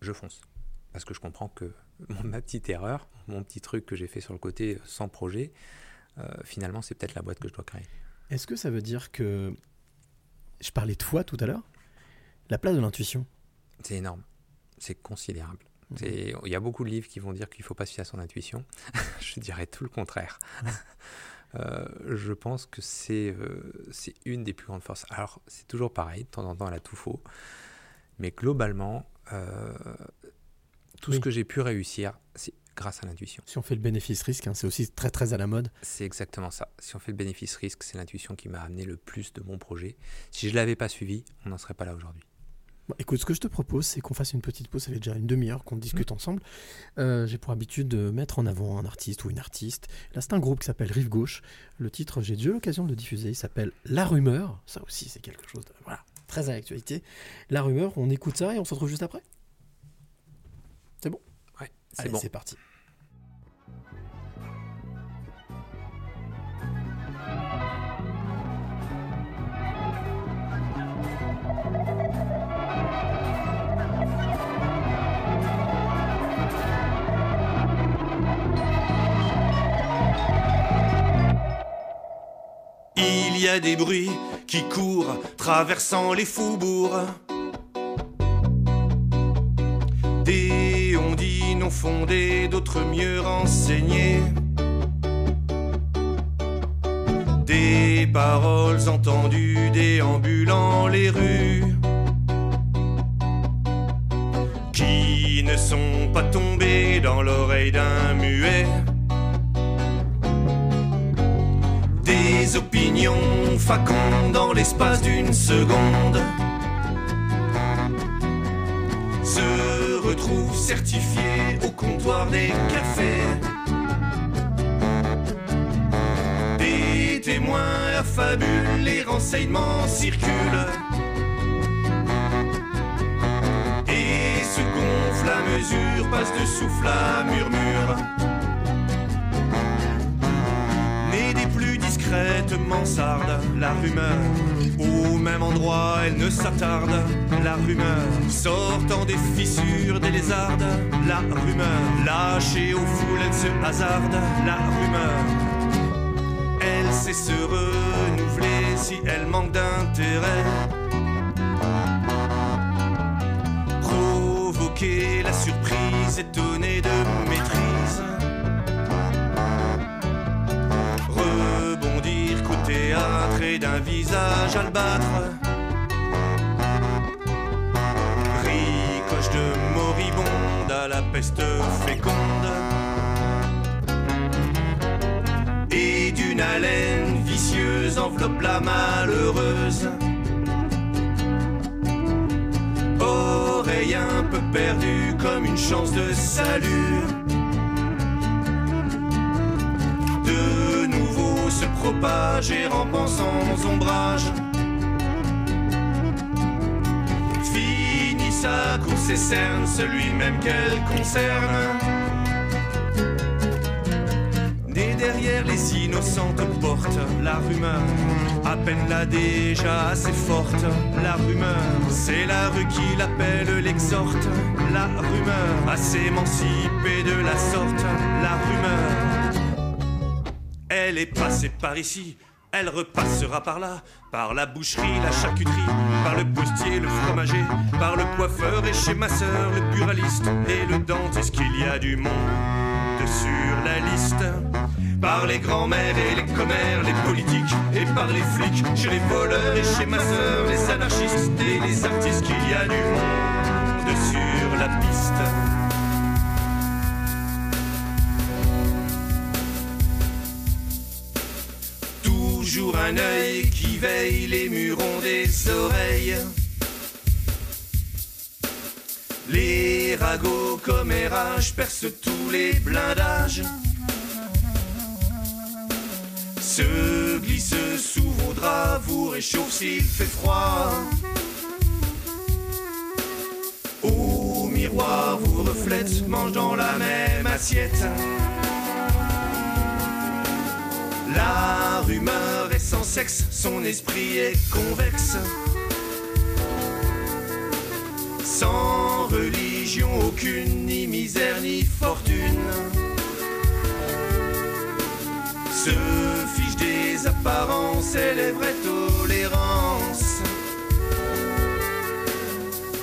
je fonce. Parce que je comprends que ma petite erreur, mon petit truc que j'ai fait sur le côté sans projet, euh, finalement, c'est peut-être la boîte que je dois créer. Est-ce que ça veut dire que. Je parlais de foi tout à l'heure. La place de l'intuition. C'est énorme. C'est considérable. C'est- Il y a beaucoup de livres qui vont dire qu'il ne faut pas se fier à son intuition. je dirais tout le contraire. Euh, je pense que c'est euh, c'est une des plus grandes forces. Alors, c'est toujours pareil, de temps en temps, elle a tout faux. Mais globalement, euh, tout Oui. ce que j'ai pu réussir, grâce à l'intuition. Si on fait le bénéfice-risque, hein, c'est aussi très très à la mode. C'est exactement ça. Si on fait le bénéfice-risque, c'est l'intuition qui m'a amené le plus de mon projet. Si je ne l'avais pas suivi, on n'en serait pas là aujourd'hui. Bon, écoute, ce que je te propose, c'est qu'on fasse une petite pause. Ça fait déjà une demi-heure qu'on discute ensemble. Euh, J'ai pour habitude de mettre en avant un artiste ou une artiste. Là, c'est un groupe qui s'appelle Rive Gauche. Le titre, j'ai déjà eu l'occasion de le diffuser. Il s'appelle La Rumeur. Ça aussi, c'est quelque chose de voilà, très à l'actualité. La Rumeur, on écoute ça et on se retrouve juste après? C'est bon? Ouais, c'est bon. c'est parti. Il y a des bruits qui courent, traversant les faubourgs. Des on dit non fondés, d'autres mieux renseignés. Des paroles entendues déambulant les rues. Qui ne sont pas tombées dans l'oreille d'un muet. Des opinions facondes dans l'espace d'une seconde se retrouvent certifiés au comptoir des cafés. Des témoins affabulent, les renseignements circulent. Et se gonfle à mesure, passe de souffle à murmure. Mansardes, la rumeur. Au même endroit, elle ne s'attarde, la rumeur. Sortant des fissures des lézardes, la rumeur. Lâchée aux foules, elle se hasarde, la rumeur. Elle sait se renouveler si elle manque d'intérêt. Provoquer la surprise, étonnée de maîtrise. Qu'au théâtre et d'un visage albâtre. Ricoche de moribonde à la peste féconde. Et d'une haleine vicieuse enveloppe la malheureuse. Oreille un peu perdue comme une chance de salut. Se propager rampant sans ombrage. Finit sa course et cerne celui même qu'elle concerne. Née derrière les innocentes portes, la rumeur, à peine là déjà assez forte, la rumeur, c'est la rue qui l'appelle, l'exhorte, la rumeur, à s'émanciper de la sorte, la rumeur. Elle est passée par ici, elle repassera par là, par la boucherie, la charcuterie, par le postier, le fromager, par le coiffeur et chez ma sœur, le buraliste et le dentiste qu'il y a du monde sur la liste. Par les grands-mères et les commères, les politiques et par les flics, chez les voleurs et chez ma sœur, les anarchistes et les artistes qu'il y a du monde sur la piste. Un œil qui veille, les murs ont des oreilles. Les ragots comme RH percent tous les blindages. Se glisse sous vos draps, vous réchauffe s'il fait froid. Au miroir vous reflète, mange dans la même assiette. La rumeur est sans sexe, son esprit est convexe. Sans religion aucune, ni misère, ni fortune. Se fiche des apparences vraies tolérances.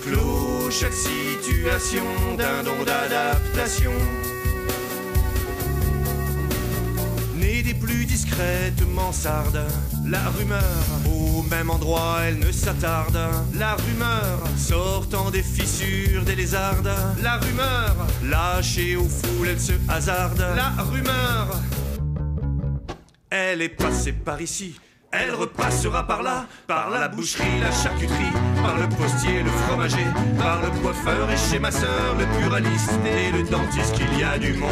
Clos chaque situation d'un don d'adaptation. Plus discrètes mansardes, la rumeur, au même endroit elle ne s'attarde. La rumeur, sortant des fissures des lézardes. La rumeur, lâchée aux foules, elle se hasarde. La rumeur, elle est passée par ici. Elle repassera par là, par la boucherie, la charcuterie, par le postier, le fromager, par le coiffeur et chez ma sœur, le buraliste et le dentiste qu'il y a du monde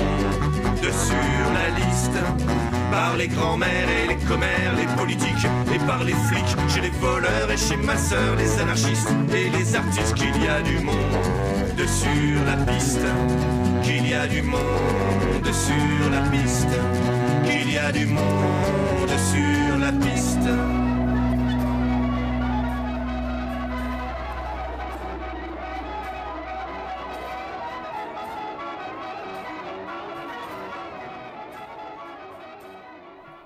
de sur la liste. Par les grands-mères et les commères, les politiques et par les flics, chez les voleurs et chez ma sœur, les anarchistes et les artistes qu'il y a du monde de sur la piste. Qu'il y a du monde sur la piste. Qu'il y a du monde sur la piste.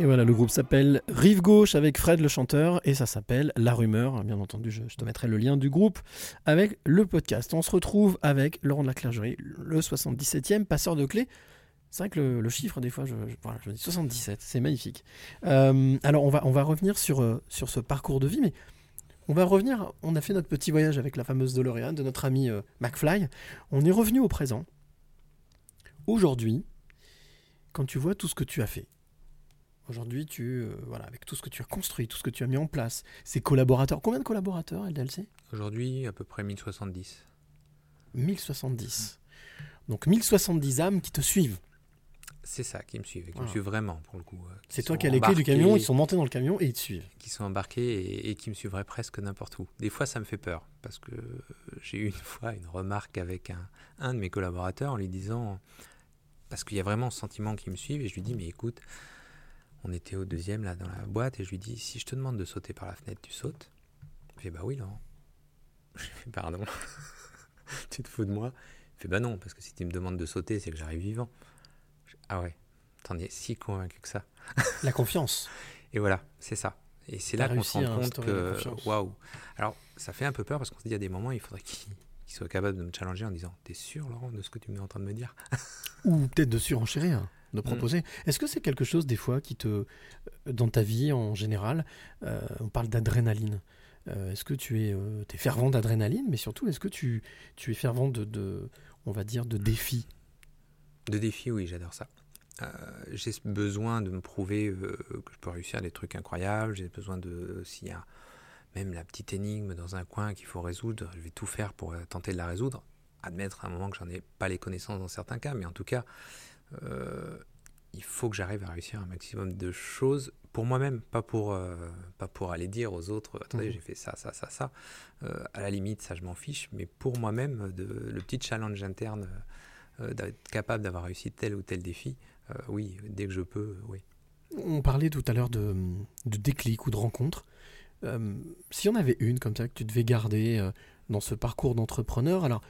Voilà, le groupe s'appelle Rive Gauche avec Fred le chanteur et ça s'appelle La Rumeur. Bien entendu, je, te mettrai le lien du groupe avec le podcast. On se retrouve avec Laurent de la Clergerie, le 77e passeur de clés. C'est vrai que le, chiffre, des fois, je, voilà, je dis 77, c'est magnifique. Euh, alors, on va, revenir sur, euh, sur ce parcours de vie, mais on va revenir. On a fait notre petit voyage avec la fameuse DeLorean de notre ami euh, McFly. On est revenu au présent. Aujourd'hui, quand tu vois tout ce que tu as fait, Aujourd'hui, tu, euh, voilà, avec tout ce que tu as construit, tout ce que tu as mis en place, ces collaborateurs. Combien de collaborateurs, LDLC Aujourd'hui, à peu près 1070. 1070. Donc 1070 âmes qui te suivent. C'est ça, qui me suivent, qui Voilà. me suivent vraiment, pour le coup. euh, C'est toi qui as les clés du camion, ils sont montés dans le camion et ils te suivent. Qui sont embarqués et, et qui me suivraient presque n'importe où. Des fois, ça me fait peur, parce que j'ai eu une fois une remarque avec un, un de mes collaborateurs en lui disant, parce qu'il y a vraiment ce sentiment qu'ils me suivent, et je lui dis, mais écoute, on était au deuxième là dans la boîte, et je lui dis, si je te demande de sauter par la fenêtre, tu sautes Il fait, bah oui, Laurent. Je lui fais, pardon. tu te fous de moi Il fait, bah non, parce que si tu me demandes de sauter, c'est que j'arrive vivant. Je- ah ouais, t'en es si convaincu que ça. La confiance. Et voilà, c'est ça. Et c'est là qu'on se rend compte que, waouh. Alors, ça fait un peu peur parce qu'on se dit à des moments, il faudrait qu'il soit capable de me challenger en disant T'es sûr, Laurent, de ce que tu es en train de me dire? Ou peut-être de surenchérir. De proposer. Est-ce que c'est quelque chose, des fois, qui te. euh, Dans ta vie, en général, euh, on parle d'adrénaline. Euh, est-ce que tu es, euh, t'es fervent d'adrénaline, mais surtout, est-ce que tu, tu es fervent de, de, on va dire, de défis? De défis, oui, j'adore ça. J'ai besoin de me prouver que je peux réussir des trucs incroyables. J'ai besoin de. S'il y a même la petite énigme dans un coin qu'il faut résoudre, je vais tout faire pour tenter de la résoudre. Admettre à un moment que j'en ai pas les connaissances dans certains cas, mais en tout cas, euh, il faut que j'arrive à réussir un maximum de choses pour moi-même, pas pour, euh, pas pour aller dire aux autres attendez, Mhm. j'ai fait ça, ça, ça, ça. Euh, à la limite, ça, je m'en fiche, mais pour moi-même, de, le petit challenge interne, d'être capable d'avoir réussi tel ou tel défi, oui, dès que je peux, oui. On parlait tout à l'heure de, de déclic ou de rencontre. S'il y en avait une comme ça que tu devais garder dans ce parcours d'entrepreneur, alors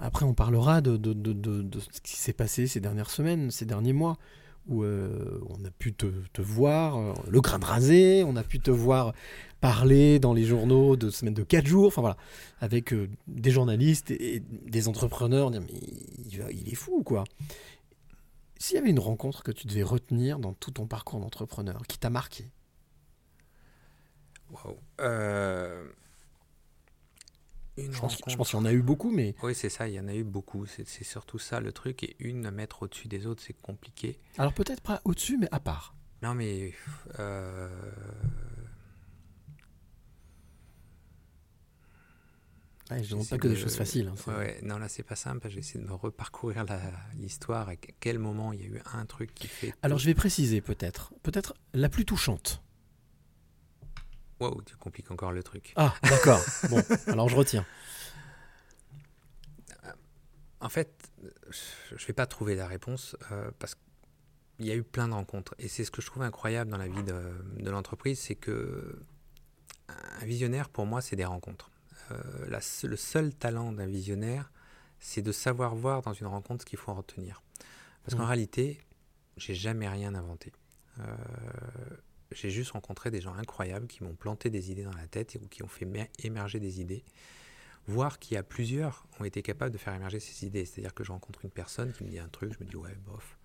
après on parlera de, de, de, ce qui s'est passé ces dernières semaines, ces derniers mois, où euh, on a pu te, voir, euh, le crâne rasé, on a pu te voir parler dans les journaux de semaines de 4 jours, enfin voilà, avec euh, des journalistes et, des entrepreneurs, dire mais il, est fou quoi. S'il y avait une rencontre que tu devais retenir dans tout ton parcours d'entrepreneur, qui t'a marqué? Euh, une Je pense, je rencontre. pense qu'il y en a eu beaucoup, mais Oui, c'est ça, il y en a eu beaucoup. C'est c'est surtout ça le truc. Et une à mettre au-dessus des autres, c'est compliqué. alors peut-être pas au-dessus, mais à part. Non, mais. euh, Ouais, je ne demande j'essaie pas que des de- choses faciles. hein, Ouais, non, là, c'est pas simple. J'ai essayé de me reparcourir la- l'histoire. À quel moment il y a eu un truc qui fait. Alors je vais préciser peut-être, peut-être la plus touchante. Waouh, tu compliques encore le truc. Ah, d'accord. bon, alors je retiens. En fait, je ne vais pas trouver la réponse euh, parce qu'il y a eu plein de rencontres. Et c'est ce que je trouve incroyable dans la vie de, de l'entreprise, c'est que un visionnaire, pour moi, c'est des rencontres. euh, la le seul talent d'un visionnaire, c'est de savoir voir dans une rencontre ce qu'il faut en retenir. Parce qu'en Mhm. réalité, j'ai jamais rien inventé. Euh, j'ai juste rencontré des gens incroyables qui m'ont planté des idées dans la tête ou qui ont fait mer- émerger des idées. Voir qu'il y a plusieurs ont été capables de faire émerger ces idées. C'est-à-dire que je rencontre une personne qui me dit un truc, je me dis ouais, bof.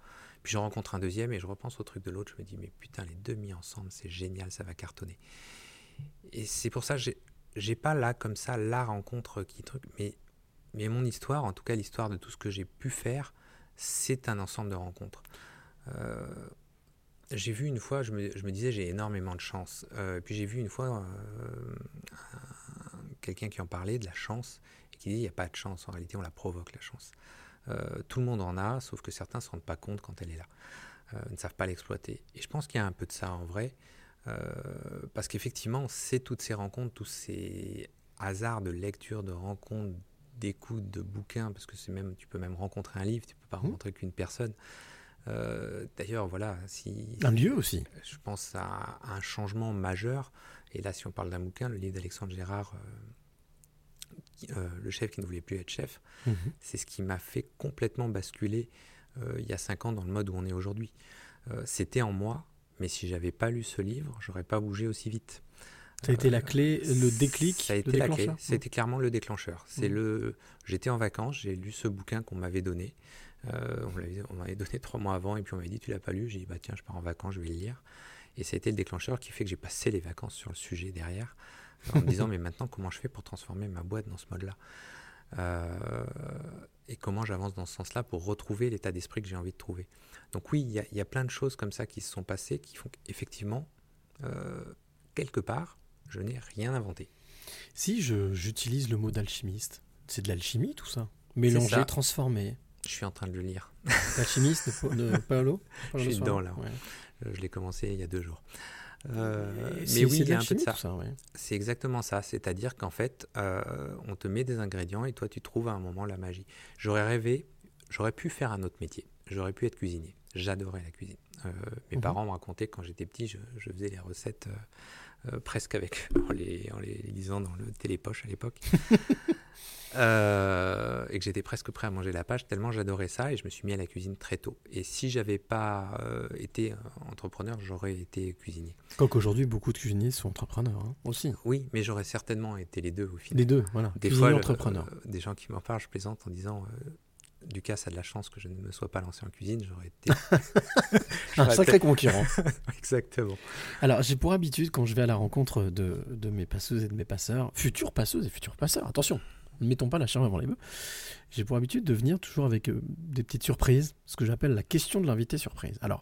Puis je rencontre un deuxième et je repense au truc de l'autre, je me dis mais putain, les deux mis ensemble, c'est génial, ça va cartonner. Et c'est pour ça que j'ai pas là comme ça la rencontre qui truc, mais, mais mon histoire, en tout cas l'histoire de tout ce que j'ai pu faire, c'est un ensemble de rencontres. Euh, j'ai vu une fois, je me, je me disais j'ai énormément de chance. Euh, puis j'ai vu une fois euh, un- quelqu'un qui en parlait de la chance et qui dit il n'y a pas de chance, en réalité on la provoque la chance. Euh, tout le monde en a, sauf que certains ne se rendent pas compte quand elle est là, ne savent pas l'exploiter. Et je pense qu'il y a un peu de ça en vrai, parce qu'effectivement c'est toutes ces rencontres, tous ces hasards de lecture, de rencontres, d'écoute, de bouquins, parce que c'est même, tu peux même rencontrer un livre, tu peux pas Mmh. rencontrer qu'une personne. Euh, D'ailleurs, voilà, si Un lieu aussi. je pense à un changement majeur. Et là, si on parle d'un bouquin, le livre d'Alexandre Gérard, euh, qui- euh, Le chef qui ne voulait plus être chef, Mhm. c'est ce qui m'a fait complètement basculer il y a cinq ans dans le mode où on est aujourd'hui. C'était en moi, mais si j'avais pas lu ce livre, j'aurais pas bougé aussi vite. Ça a été la clé, le déclic, Ça a été la clé. C'était clairement le déclencheur. C'est Mhm. le. J'étais en vacances, j'ai lu ce bouquin qu'on m'avait donné. Euh, on m'avait donné trois mois avant et puis on m'avait dit tu l'as pas lu? J'ai dit bah tiens je pars en vacances, je vais le lire. Et ça a été le déclencheur qui fait que j'ai passé les vacances sur le sujet derrière, en me disant mais maintenant comment je fais pour transformer ma boîte dans ce mode-là? Euh, et comment j'avance dans ce sens-là pour retrouver l'état d'esprit que j'ai envie de trouver? Donc oui, il y, y a plein de choses comme ça qui se sont passées qui font qu'effectivement, euh, quelque part, je n'ai rien inventé. Si j'utilise le mot d'alchimiste, c'est de l'alchimie tout ça Mélanger, transformer. Je suis en train de le lire. L'alchimiste de, de Paolo? Je suis dedans, là. Ouais. Euh, Je l'ai commencé il y a deux jours. Euh, mais oui, c'est il y a un peu de ça. tout ça, ouais. C'est exactement ça. C'est-à-dire qu'en fait, euh, on te met des ingrédients et toi, tu trouves à un moment la magie. J'aurais rêvé, j'aurais pu faire un autre métier. J'aurais pu être cuisinier. J'adorais la cuisine. Euh, mes Mhm. parents me racontaient que quand j'étais petit, je, je faisais les recettes euh, presque avec en les, en les lisant dans le télépoche à l'époque. Euh, et que j'étais presque prêt à manger la page tellement j'adorais ça et je me suis mis à la cuisine très tôt. Et si j'avais pas euh, été entrepreneur, j'aurais été cuisinier. Quoique aujourd'hui, beaucoup de cuisiniers sont entrepreneurs hein, aussi. Oui, mais j'aurais certainement été les deux au final. Les deux, voilà. Des Cuisinier, fois, entrepreneur. des gens qui m'en parlent, je plaisante en disant Lucas a de la chance que je ne me sois pas lancé en cuisine, j'aurais été. Un sacré concurrent. Exactement. Alors, j'ai pour habitude, quand je vais à la rencontre de, de mes passeuses et de mes passeurs, futures passeuses et futurs passeurs, attention, ne mettons pas la charrue avant les bœufs, j'ai pour habitude de venir toujours avec euh, des petites surprises, ce que j'appelle la question de l'invité surprise. Alors,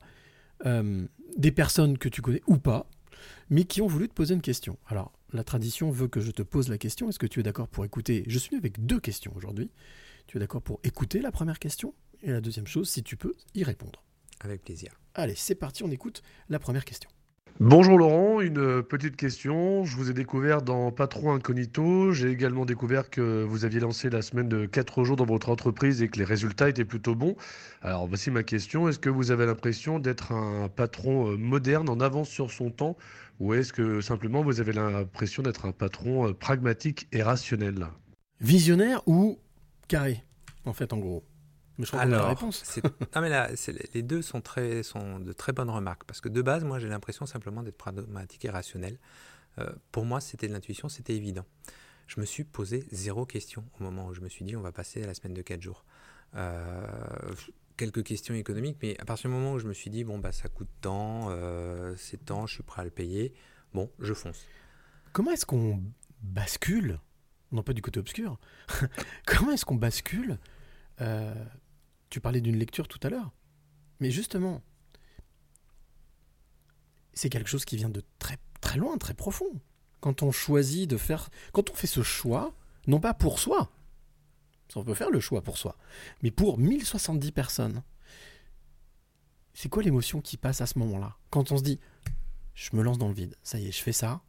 euh, des personnes que tu connais ou pas, mais qui ont voulu te poser une question. Alors, la tradition veut que je te pose la question. Est-ce que tu es d'accord pour écouter? Je suis avec deux questions aujourd'hui. Tu es d'accord pour écouter la première question? Et la deuxième chose, si tu peux, y répondre. Avec plaisir. Allez, c'est parti, on écoute la première question. Bonjour Laurent, une petite question. Je vous ai découvert dans Patron Incognito. J'ai également découvert que vous aviez lancé la semaine de 4 jours dans votre entreprise et que les résultats étaient plutôt bons. Alors voici ma question. Est-ce que vous avez l'impression d'être un patron euh, moderne, en avance sur son temps? Ou est-ce que simplement vous avez l'impression d'être un patron euh, pragmatique et rationnel? Visionnaire ou carré, en fait, en gros Mais je crois qu'on a la Alors, réponse. non, mais là, c'est- les deux sont, très, sont de très bonnes remarques. Parce que de base, moi, j'ai l'impression simplement d'être pragmatique et rationnel. Euh, pour moi, c'était de l'intuition, c'était évident. Je me suis posé zéro question au moment où je me suis dit on va passer à la semaine de 4 jours. Euh, quelques questions économiques, mais à partir du moment où je me suis dit bon, bah, ça coûte tant, euh, c'est tant, je suis prêt à le payer, bon, je fonce. Comment est-ce qu'on bascule Non, pas du côté obscur. Comment est-ce qu'on bascule Euh, Tu parlais d'une lecture tout à l'heure. Mais justement, c'est quelque chose qui vient de très, très loin, très profond. Quand on choisit de faire. Quand on fait ce choix, non pas pour soi, qu'on peut faire le choix pour soi, mais pour 1070 personnes, c'est quoi l'émotion qui passe à ce moment-là? Quand on se dit, je me lance dans le vide, ça y est, je fais ça,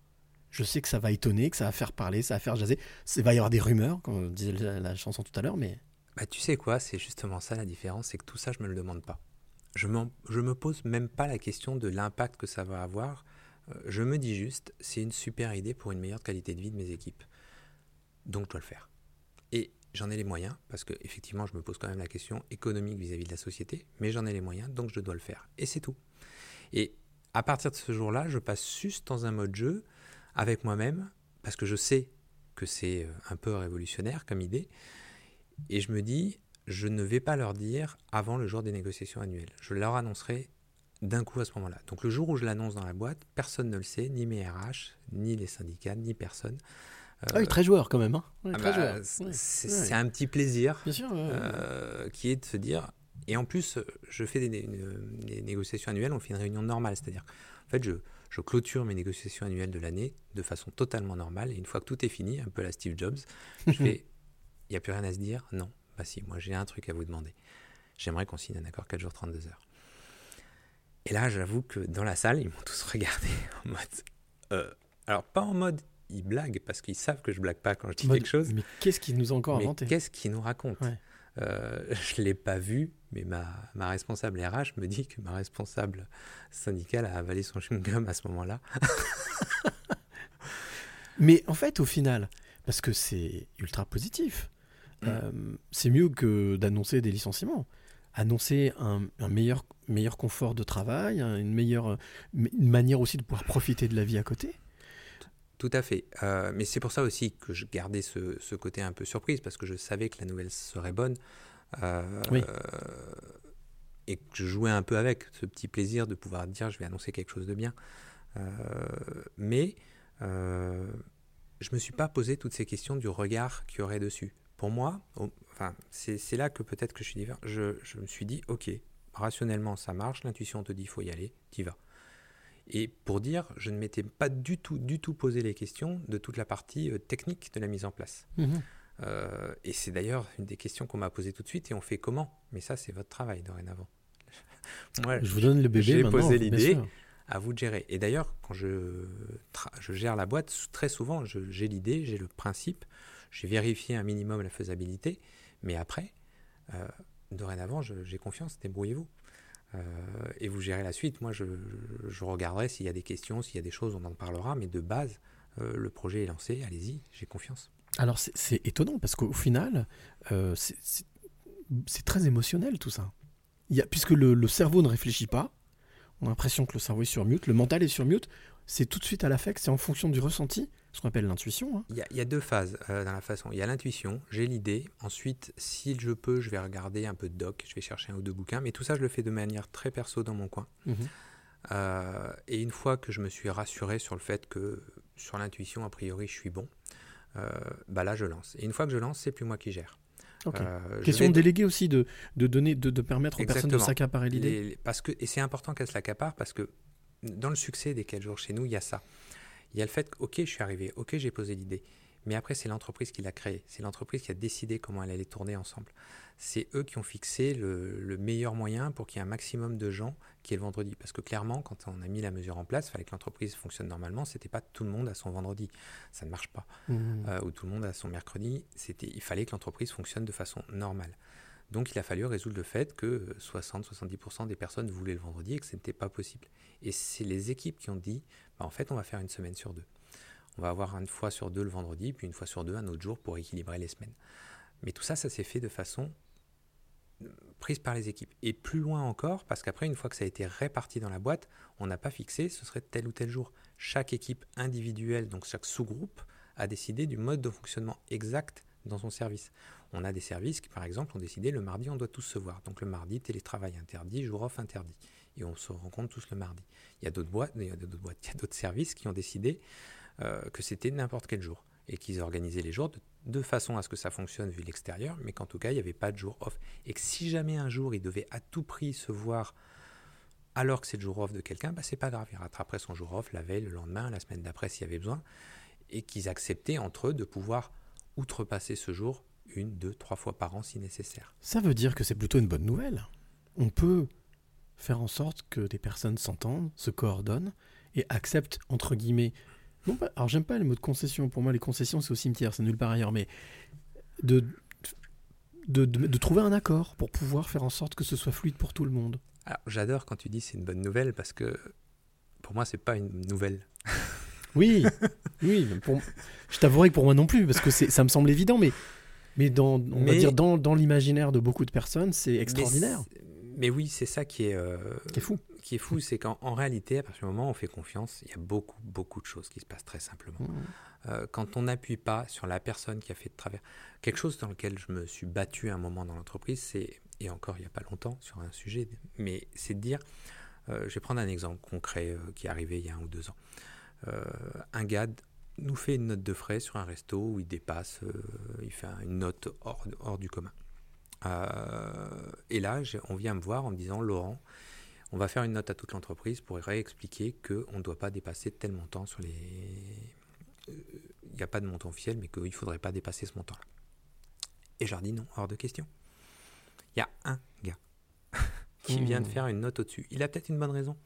je sais que ça va étonner, que ça va faire parler, ça va faire jaser, il va y avoir des rumeurs, comme disait la, chanson tout à l'heure, mais Bah, tu sais quoi, c'est justement ça la différence, c'est que tout ça, je me le demande pas. Je, je me pose même pas la question de l'impact que ça va avoir. Euh, je me dis juste, c'est une super idée pour une meilleure qualité de vie de mes équipes. donc je dois le faire. Et j'en ai les moyens, parce que effectivement, je me pose quand même la question économique vis-à-vis de la société, mais j'en ai les moyens, donc je dois le faire. Et c'est tout. Et à partir de ce jour-là, je passe juste dans un mode jeu avec moi-même, parce que je sais que c'est euh, un peu révolutionnaire comme idée, et je me dis, je ne vais pas leur dire avant le jour des négociations annuelles. Je leur annoncerai d'un coup à ce moment-là. Donc le jour où je l'annonce dans la boîte, personne ne le sait, ni mes RH, ni les syndicats, ni personne. Ah oui, très joueur quand même. Hein. Ah bah, c'est Ouais. c'est Ouais. un petit plaisir sûr. ouais, euh, qui est de se dire. Et en plus, je fais des négociations annuelles, on fait une réunion normale, c'est-à-dire, en fait, je, je clôture mes négociations annuelles de l'année de façon totalement normale. Et une fois que tout est fini, un peu la Steve Jobs, je fais, il n'y a plus rien à se dire Non, bah si, moi j'ai un truc à vous demander. J'aimerais qu'on signe un accord 4 jours 32 heures. Et là, j'avoue que dans la salle, ils m'ont tous regardé en mode. euh, alors, pas en mode ils blaguent, parce qu'ils savent que je blague pas quand je dis Mode, quelque chose. Mais qu'est-ce qu'ils nous ont encore inventé? qu'est-ce qu'il nous raconte Ouais. Euh, Je ne l'ai pas vu, mais ma, ma responsable RH me dit que ma responsable syndicale a avalé son chewing-gum à ce moment-là. Mais en fait, au final, parce que c'est ultra positif, Mm. euh, c'est mieux que d'annoncer des licenciements. Annoncer un, un meilleur, meilleur confort de travail, un- une meilleure une manière aussi de pouvoir profiter de la vie à côté. Tout à fait. Euh, mais c'est pour ça aussi que je gardais ce, ce côté un peu surprise, parce que je savais que la nouvelle serait bonne. Euh, Oui. Et que je jouais un peu avec ce petit plaisir de pouvoir dire je vais annoncer quelque chose de bien. Euh, mais je me suis pas posé toutes ces questions du regard qu'il y aurait dessus. Pour moi, enfin, c'est là que peut-être que je suis différent. Je, je me suis dit, ok, rationnellement ça marche, l'intuition te dit il faut y aller, t'y vas. Et pour dire, je ne m'étais pas du tout, du tout posé les questions de toute la partie euh, technique de la mise en place. Mhm. Euh, et c'est d'ailleurs une des questions qu'on m'a posées tout de suite. Et on fait comment? Mais ça, c'est votre travail dorénavant. Moi, Je vous donne le bébé J'ai posé l'idée. À vous de gérer. Et d'ailleurs, quand je, je gère la boîte, très souvent, j'ai l'idée, j'ai le principe, j'ai vérifié un minimum la faisabilité, mais après, euh, dorénavant, j'ai confiance, débrouillez-vous. Euh, et vous gérez la suite. Moi, je, regarderai s'il y a des questions, s'il y a des choses, on en parlera, mais de base, euh, le projet est lancé, allez-y, j'ai confiance. Alors c'est- étonnant parce qu'au final, euh, c'est- très émotionnel tout ça. Puisque le, le cerveau ne réfléchit pas, on a l'impression que le cerveau est sur mute, le mental est sur mute, c'est tout de suite à l'affect, c'est en fonction du ressenti, ce qu'on appelle l'intuition. hein. Il y, a, il y a deux phases euh, dans la façon. Il y a l'intuition, j'ai l'idée. Ensuite, si je peux, je vais regarder un peu de doc, je vais chercher un ou deux bouquins. Mais tout ça, je le fais de manière très perso dans mon coin. Mhm. Euh, et une fois que je me suis rassuré sur le fait que sur l'intuition, a priori, je suis bon, euh, bah là, je lance. Et une fois que je lance, c'est plus moi qui gère. Euh, Question vais- de déléguer aussi, de, de donner, de, de permettre aux personnes de s'accaparer l'idée. Les- les- parce que, et c'est important qu'elle se parce que dans le succès des 4 jours chez nous, il y a ça. Il y a le fait que, ok, je suis arrivé, ok, j'ai posé l'idée. Mais après, c'est l'entreprise qui l'a créé. C'est l'entreprise qui a décidé comment elle allait tourner ensemble. C'est eux qui ont fixé le, le meilleur moyen pour qu'il y ait un maximum de gens qui est le vendredi. Parce que clairement, quand on a mis la mesure en place, il fallait que l'entreprise fonctionne normalement. C'était pas tout le monde à son vendredi. Ça ne marche pas. Mhm. Euh, ou tout le monde à son mercredi. C'était, il fallait que l'entreprise fonctionne de façon normale. Donc il a fallu résoudre le fait que 60-70% des personnes voulaient le vendredi et que ce n'était pas possible. Et c'est les équipes qui ont dit, bah, en fait, on va faire une semaine sur deux. On va avoir une fois sur deux le vendredi, puis une fois sur deux un autre jour pour équilibrer les semaines. Mais tout ça, ça s'est fait de façon euh, prise par les équipes. Et plus loin encore, parce qu'après, une fois que ça a été réparti dans la boîte, on n'a pas fixé ce serait tel ou tel jour. Chaque équipe individuelle, donc chaque sous-groupe, a décidé du mode de fonctionnement exact dans son service. On a des services qui, par exemple, ont décidé le mardi, on doit tous se voir. Donc le mardi, télétravail interdit, jour off interdit. Et on se rencontre tous le mardi. Il y a d'autres boîtes, il y a d'autres services qui ont décidé euh, que c'était n'importe quel jour et qu'ils organisaient les jours de, façon à ce que ça fonctionne vu l'extérieur, mais qu'en tout cas, il n'y avait pas de jour off. Et que si jamais un jour, il devait à tout prix se voir alors que c'est le jour off de quelqu'un, bah, c'est pas grave. Il rattraperait son jour off la veille, le lendemain, la semaine d'après s'il y avait besoin. Et qu'ils acceptaient entre eux de pouvoir outrepasser ce jour une, deux, trois fois par an si nécessaire. Ça veut dire que c'est plutôt une bonne nouvelle. On peut faire en sorte que des personnes s'entendent, se coordonnent et acceptent, entre guillemets, non pas, alors j'aime pas les mots de concession, pour moi les concessions c'est au cimetière, c'est nulle part ailleurs, mais de, de, de- de trouver un accord pour pouvoir faire en sorte que ce soit fluide pour tout le monde. Alors j'adore quand tu dis c'est une bonne nouvelle parce que pour moi c'est pas une nouvelle. Oui, oui. Pour... Je t'avouerai que pour moi non plus, parce que ça me semble évident, mais, mais dans, on va dire dans, dans l'imaginaire de beaucoup de personnes, c'est extraordinaire. Mais, oui, c'est ça qui est, euh, Qui est fou. Qui est fou, c'est qu'en en réalité, à partir du moment où on fait confiance, il y a beaucoup, beaucoup de choses qui se passent très simplement. Mmh. Euh, quand on n'appuie pas sur la personne qui a fait de travers. Quelque chose dans lequel je me suis battu un moment dans l'entreprise, c'est, et encore il n'y a pas longtemps sur un sujet, mais c'est de dire, euh, je vais prendre un exemple concret qui est arrivé il y a un ou deux ans. Euh, un gars nous fait une note de frais sur un resto où il dépasse, euh, il fait un- une note hors, hors du commun. Euh, et là, on vient me voir en me disant, Laurent, on va faire une note à toute l'entreprise pour réexpliquer qu'on ne doit pas dépasser tel montant sur les... Il n'y a pas de montant officiel, mais qu'il ne faudrait pas dépasser ce montant-là. Et je leur dis non, hors de question. Il y a un gars qui vient de Mmh. faire une note au-dessus. Il a peut-être une bonne raison.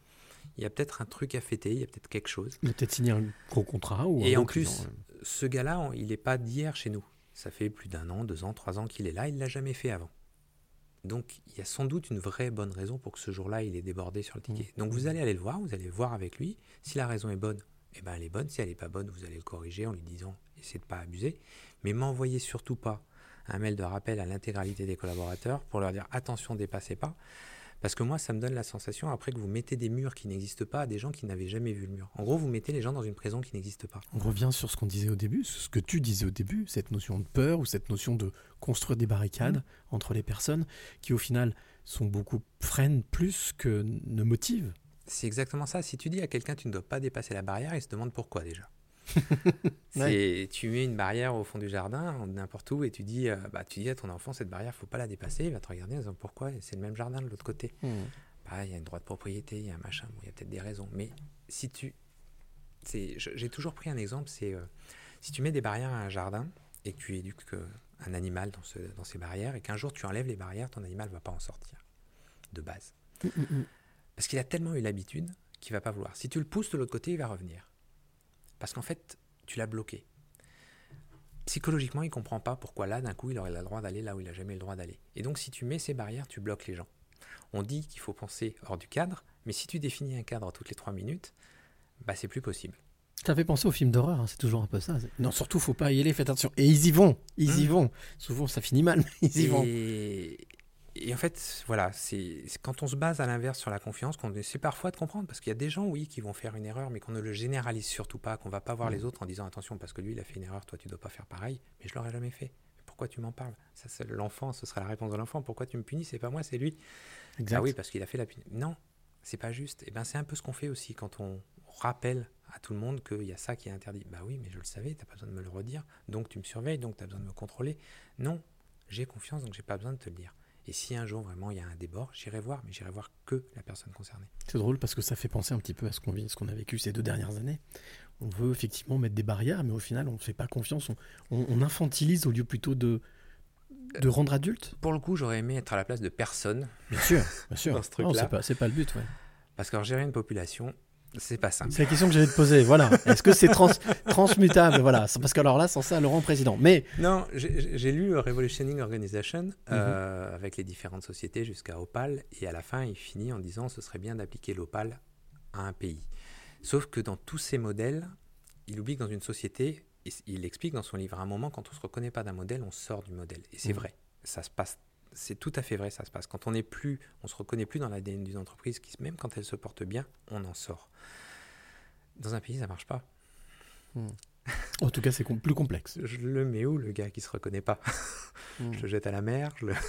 Il y a peut-être un truc à fêter, il y a peut-être quelque chose. Il a peut-être signé un gros contrat ou Et en plus, client, ce gars-là, il n'est pas d'hier chez nous. Ça fait plus d'un an, deux ans, trois ans qu'il est là. Il l'a jamais fait avant. Donc, il y a sans doute une vraie bonne raison pour que ce jour-là, il ait débordé sur le ticket. Donc, vous allez aller le voir, vous allez voir avec lui. Si la raison est bonne, eh ben, elle est bonne. Si elle n'est pas bonne, vous allez le corriger en lui disant essayez de ne pas abuser. Mais m'envoyez surtout pas un mail de rappel à l'intégralité des collaborateurs pour leur dire attention, dépassez pas. Parce que moi, ça me donne la sensation après que vous mettez des murs qui n'existent pas à des gens qui n'avaient jamais vu le mur. En gros, vous mettez les gens dans une prison qui n'existe pas. On revient sur ce qu'on disait au début, ce que tu disais au début, cette notion de peur ou cette notion de construire des barricades entre les personnes qui au final sont beaucoup freinent plus que ne motivent. C'est exactement ça. Si tu dis à quelqu'un tu ne dois pas dépasser la barrière, il se demande pourquoi déjà. Ouais. Tu mets une barrière au fond du jardin, n'importe où, et tu dis, euh, bah, tu dis à ton enfant cette barrière, faut pas la dépasser. Il va te regarder en disant pourquoi? C'est le même jardin de l'autre côté. Mmh. Bah, il y a une droit de propriété, il y a un machin, bon, il y a peut-être des raisons. Mais si tu. J'ai toujours pris un exemple c'est euh, si tu mets des barrières à un jardin et que tu éduques euh, un animal dans, ce- dans ces barrières et qu'un jour tu enlèves les barrières, ton animal va pas en sortir de base. Parce qu'il a tellement eu l'habitude qu'il va pas vouloir. Si tu le pousses de l'autre côté, il va revenir. Parce qu'en fait, tu l'as bloqué. Psychologiquement, il comprend pas pourquoi là, d'un coup, il aurait le droit d'aller là où il a jamais eu le droit d'aller. Et donc, si tu mets ces barrières, tu bloques les gens. On dit qu'il faut penser hors du cadre, mais si tu définis un cadre toutes les trois minutes, bah, c'est plus possible. Ça fait penser aux films d'horreur, hein, c'est toujours un peu ça. Non, surtout, faut pas y aller, faites attention. Et ils y vont, ils y Mmh. vont. Souvent, ça finit mal, mais ils y vont. Et, en fait, voilà, c'est quand on se base à l'inverse sur la confiance qu'on essaie parfois de comprendre. Parce qu'il y a des gens, oui, qui vont faire une erreur, mais qu'on ne le généralise surtout pas, qu'on va pas voir Mm. les autres en disant attention, parce que lui, il a fait une erreur, toi, tu dois pas faire pareil. Mais je l'aurais jamais fait. Pourquoi tu m'en parles? Ça, c'est l'enfant, ce sera la réponse de l'enfant. Pourquoi tu me punis? C'est pas moi, c'est lui. Exact. Ah oui, parce qu'il a fait la puni- Non, c'est pas juste. Et ben, c'est un peu ce qu'on fait aussi quand on rappelle à tout le monde qu'il y a ça qui est interdit. Bah oui, mais je le savais, t'as pas besoin de me le redire. Donc tu me surveilles, donc tu as besoin de me contrôler. Non, j'ai confiance, donc j'ai pas besoin de te le dire. Et si un jour vraiment il y a un débord, j'irai voir, mais j'irai voir que la personne concernée. C'est drôle parce que ça fait penser un petit peu à ce qu'on vit, ce qu'on a vécu ces deux dernières années. On veut effectivement mettre des barrières, mais au final, on ne fait pas confiance. On, on- on infantilise au lieu plutôt de, de rendre adulte. Pour le coup, j'aurais aimé être à la place de personne. Bien sûr, bien sûr. Dans ce c'est pas, c'est pas le but, ouais. Parce que gérer une population, c'est pas simple. C'est la question que j'allais te poser. Voilà. Est-ce que c'est trans- transmutable? Voilà. Parce que alors là, sans ça, Laurent président. Mais Non, j'ai lu Revolutioning Organization euh, avec les différentes sociétés jusqu'à Opal, et à la fin, il finit en disant ce serait bien d'appliquer l'Opal à un pays. Sauf que dans tous ces modèles, il oublie que dans une société, et il explique dans son livre, à un moment, quand on se reconnaît pas d'un modèle, on sort du modèle. Et c'est Mhm. vrai, ça se passe. C'est tout à fait vrai, ça se passe. Quand on n'est plus, on se reconnaît plus dans l'ADN d'une entreprise, qui, même quand elle se porte bien, on en sort. Dans un pays, ça marche pas. en tout cas, c'est com- plus complexe. Je le mets où, le gars qui se reconnaît pas? Hmm. Je le jette à la mer, je le...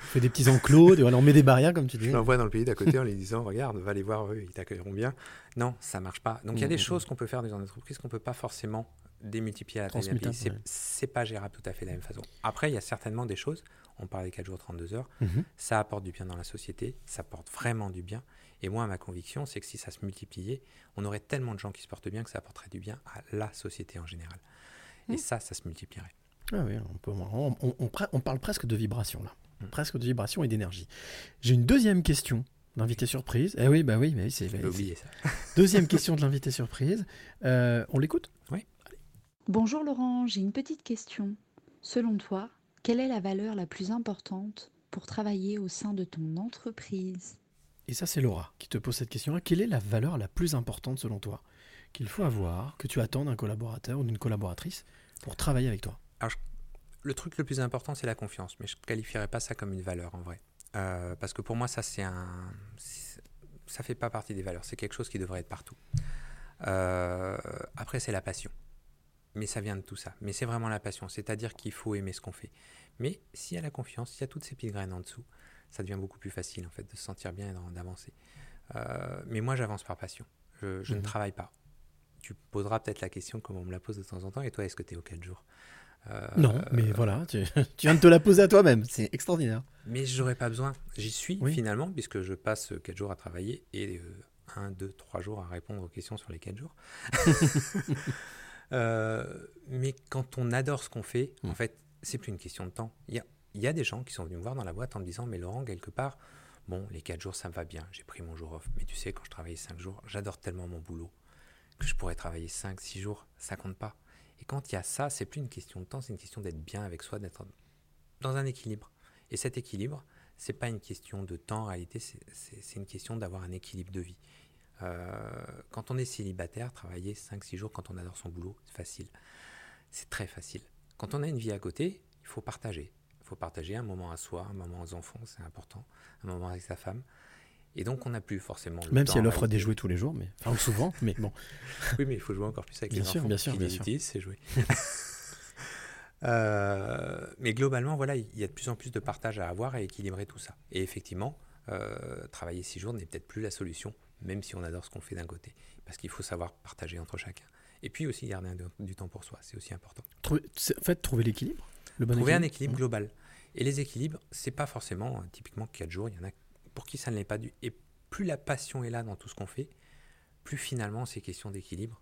Fait des petits enclos, on met des barrières, comme tu dis. Je l'envoie dans le pays d'à côté en lui disant Regarde, va les voir, eux, ils t'accueilleront bien. Non, ça marche pas. Donc il y a des mm, choses qu'on peut faire dans une entreprise qu'on peut pas forcément démultiplier à la taille d'un pays. C'est pas gérable tout à fait de la même façon. Après, il y a certainement des choses. On parle des 4 jours, 32 heures. Mhm. Ça apporte du bien dans la société. Ça apporte vraiment du bien. Et moi, ma conviction, c'est que si ça se multipliait, on aurait tellement de gens qui se portent bien que ça apporterait du bien à la société en général. Et ça, ça se multiplierait. Ah oui, on, peut- on- on- on pre- on parle presque de vibration là. Mm. Presque de vibration et d'énergie. J'ai une deuxième question d'invité surprise. Eh oui, bah oui, mais c'est. Oublié ça. Deuxième question de l'invité surprise. Euh, on l'écoute? Bonjour Laurent, j'ai une petite question. Selon toi, quelle est la valeur la plus importante pour travailler au sein de ton entreprise? Et ça, c'est Laura qui te pose cette question-là. Quelle est la valeur la plus importante selon toi? Qu'il faut avoir, que tu attends d'un collaborateur ou d'une collaboratrice pour travailler avec toi? Alors, je- le truc le plus important, c'est la confiance, mais je ne qualifierais pas ça comme une valeur en vrai. Euh, parce que pour moi, ça, c'est un. Ça fait pas partie des valeurs, c'est quelque chose qui devrait être partout. Euh, après, c'est la passion. Mais ça vient de tout ça. Mais c'est vraiment la passion, c'est-à-dire qu'il faut aimer ce qu'on fait. Mais s'il y a la confiance, s'il y a toutes ces petites graines en dessous, ça devient beaucoup plus facile en fait de se sentir bien et d'avancer. Euh, mais moi, j'avance par passion. Je, je ne Mhm. travaille pas. Tu poseras peut-être la question comme on me la pose de temps en temps. Et toi, est-ce que tu es au 4 jours? Euh, Non, mais voilà, tu, tu viens de te la poser à toi-même, c'est extraordinaire. Mais j'aurais pas besoin. J'y suis Oui. finalement, puisque je passe 4 jours à travailler et 1, 2, 3 jours à répondre aux questions sur les 4 jours. Euh, mais quand on adore ce qu'on fait, Mm. en fait, c'est plus une question de temps. Il y a, il y a des gens qui sont venus me voir dans la boîte en me disant Mais Laurent, quelque part, bon, les 4 jours, ça me va bien. J'ai pris mon jour off. Mais tu sais, quand je travaillais 5 jours, j'adore tellement mon boulot que je pourrais travailler 5, 6 jours. Ça compte pas. Et quand il y a ça, c'est plus une question de temps, c'est une question d'être bien avec soi, d'être dans un équilibre. Et cet équilibre, c'est pas une question de temps en réalité, c'est une question d'avoir un équilibre de vie. Euh, quand on est célibataire, travailler 5-6 jours quand on adore son boulot, c'est facile. C'est très facile. Quand on a une vie à côté, il faut partager. Il faut partager un moment à soi, un moment aux enfants, c'est important, un moment avec sa femme. Et donc, on n'a plus forcément le Même temps si elle offre des jouets tous les jours, mais enfin ou souvent, mais bon. Oui, mais il faut jouer encore plus avec Bien les sûr, enfants. bien sûr, Qui bien sûr. c'est jouer. Euh, mais globalement, voilà, il y a de plus en plus de partage à avoir et équilibrer tout ça. Et effectivement, euh, travailler six jours n'est peut-être plus la solution, même si on adore ce qu'on fait d'un côté, parce qu'il faut savoir partager entre chacun. Et puis aussi garder un- du temps pour soi, c'est aussi important. Trouver- en fait, trouver l'équilibre. Le bon Trouver un équilibre. global. Et les équilibres, c'est pas forcément, euh, typiquement, 4 jours, il y en a pour qui ça ne l'est pas du. Et plus la passion est là dans tout ce qu'on fait, plus finalement ces questions d'équilibre,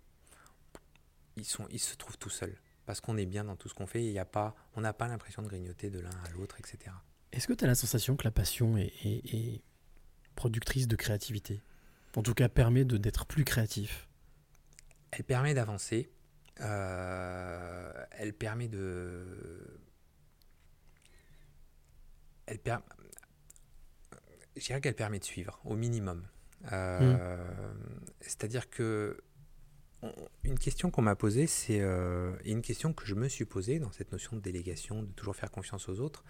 ils, sont, ils se trouvent tout seuls. Parce qu'on est bien dans tout ce qu'on fait et y a pas, on n'a pas l'impression de grignoter de l'un à l'autre, etc. Est-ce que tu as la sensation que la passion est, est- est productrice de créativité? En tout cas, permet de- d'être plus créatif Elle permet d'avancer. euh, elle permet de. Elle per- Je dirais qu'elle permet de suivre, au minimum. Euh, C'est-à-dire que. Une question qu'on m'a posée, c'est. euh, une question que je me suis posée dans cette notion de délégation, de toujours faire confiance aux autres,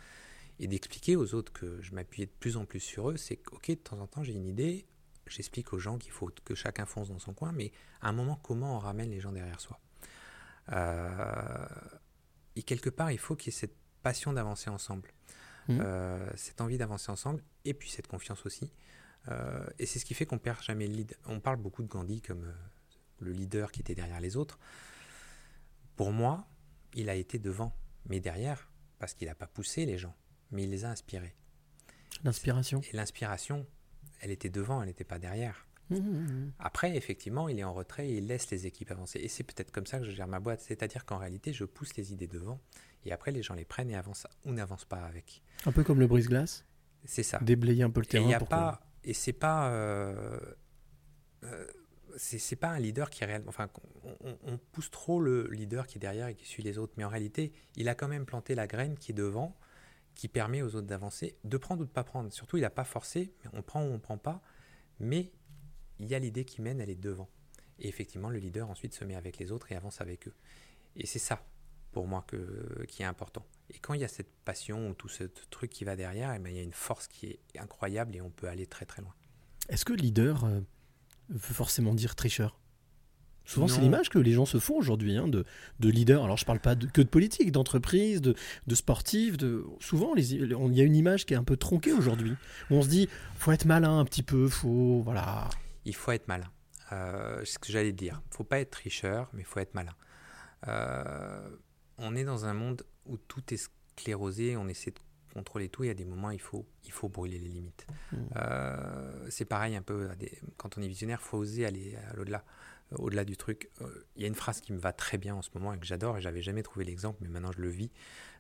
et d'expliquer aux autres que je m'appuyais de plus en plus sur eux, c'est que, ok, de temps en temps, j'ai une idée, j'explique aux gens qu'il faut que chacun fonce dans son coin, mais à un moment, comment on ramène les gens derrière soi? Euh, Et quelque part, il faut qu'il y ait cette passion d'avancer ensemble, Mhm. Euh, cette envie d'avancer ensemble, et puis cette confiance aussi. Euh, et c'est ce qui fait qu'on perd jamais le lead. On parle beaucoup de Gandhi comme le leader qui était derrière les autres. Pour moi, il a été devant, mais derrière, parce qu'il n'a pas poussé les gens, mais il les a inspirés. L'inspiration Et l'inspiration, elle était devant, elle n'était pas derrière. Mmh, mmh, Après, effectivement, il est en retrait et il laisse les équipes avancer. Et c'est peut-être comme ça que je gère ma boîte. C'est-à-dire qu'en réalité, je pousse les idées devant et après, les gens les prennent et avancent ou n'avancent pas avec. Un peu comme le brise-glace C'est ça. Déblayer un peu le Et terrain. il y a pour pas, et c'est pas, euh, euh, c'est pas un leader qui est réellement. Enfin, on pousse trop le leader qui est derrière et qui suit les autres, mais en réalité, il a quand même planté la graine qui est devant, qui permet aux autres d'avancer, de prendre ou de pas prendre. Surtout, il n'a pas forcé, on prend ou on prend pas, mais il y a l'idée qui mène, elle est devant. Et effectivement, le leader ensuite se met avec les autres et avance avec eux. Et c'est ça, pour moi, que, qui est important. Et quand il y a cette passion ou tout ce truc qui va derrière, eh ben, il y a une force qui est incroyable et on peut aller très très loin. Est-ce que leader euh, veut forcément dire tricheur? Souvent, c'est l'image que les gens se font aujourd'hui hein, de, de leader. Alors, je parle pas de- que de politique, d'entreprise, de, de sportif. De... Souvent, on- il y a une image qui est un peu tronquée aujourd'hui. On se dit, faut être malin un petit peu, faut. Voilà. Il faut être malin. Euh, c'est ce que j'allais dire. faut pas être tricheur, mais il faut être malin. Euh, on est dans un monde où tout est sclérosé, on essaie de contrôler tout et à des moments il faut, il faut brûler les limites. Mmh. Euh, c'est pareil un peu, des- quand on est visionnaire, faut oser aller à l'au-delà, au-delà du truc. Euh, Il y a une phrase qui me va très bien en ce moment et que j'adore et j'avais jamais trouvé l'exemple, mais maintenant je le vis.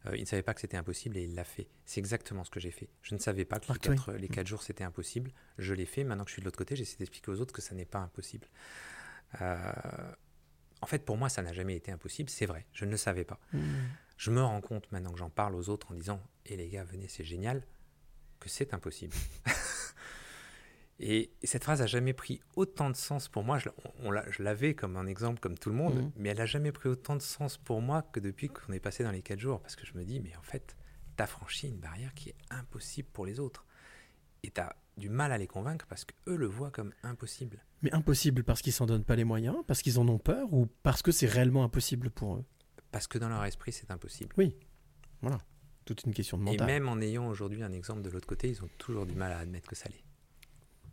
Euh, il ne savait pas que c'était impossible et il l'a fait. C'est exactement ce que j'ai fait. Je ne savais pas que les quatre, les quatre jours c'était impossible. Je l'ai fait. Maintenant que je suis de l'autre côté, j'essaie d'expliquer aux autres que ça n'est pas impossible. Euh, en fait, pour moi, ça n'a jamais été impossible. C'est vrai. Je ne le savais pas. Mmh. Je me rends compte maintenant que j'en parle aux autres en disant "Et les gars, venez, c'est génial", que c'est impossible. Et, et cette phrase a jamais pris autant de sens pour moi. Je, on, on l'a- je l'avais comme un exemple, comme tout le monde, Mhm. mais elle a jamais pris autant de sens pour moi que depuis qu'on est passé dans les quatre jours. Parce que je me dis, mais en fait, tu as franchi une barrière qui est impossible pour les autres. Et tu as du mal à les convaincre parce qu'eux le voient comme impossible. Mais impossible parce qu'ils s'en donnent pas les moyens, parce qu'ils en ont peur ou parce que c'est réellement impossible pour eux? Parce que dans leur esprit, c'est impossible. Oui, voilà. Toute une question de Et mental. même en ayant aujourd'hui un exemple de l'autre côté, ils ont toujours du mal à admettre que ça l'est.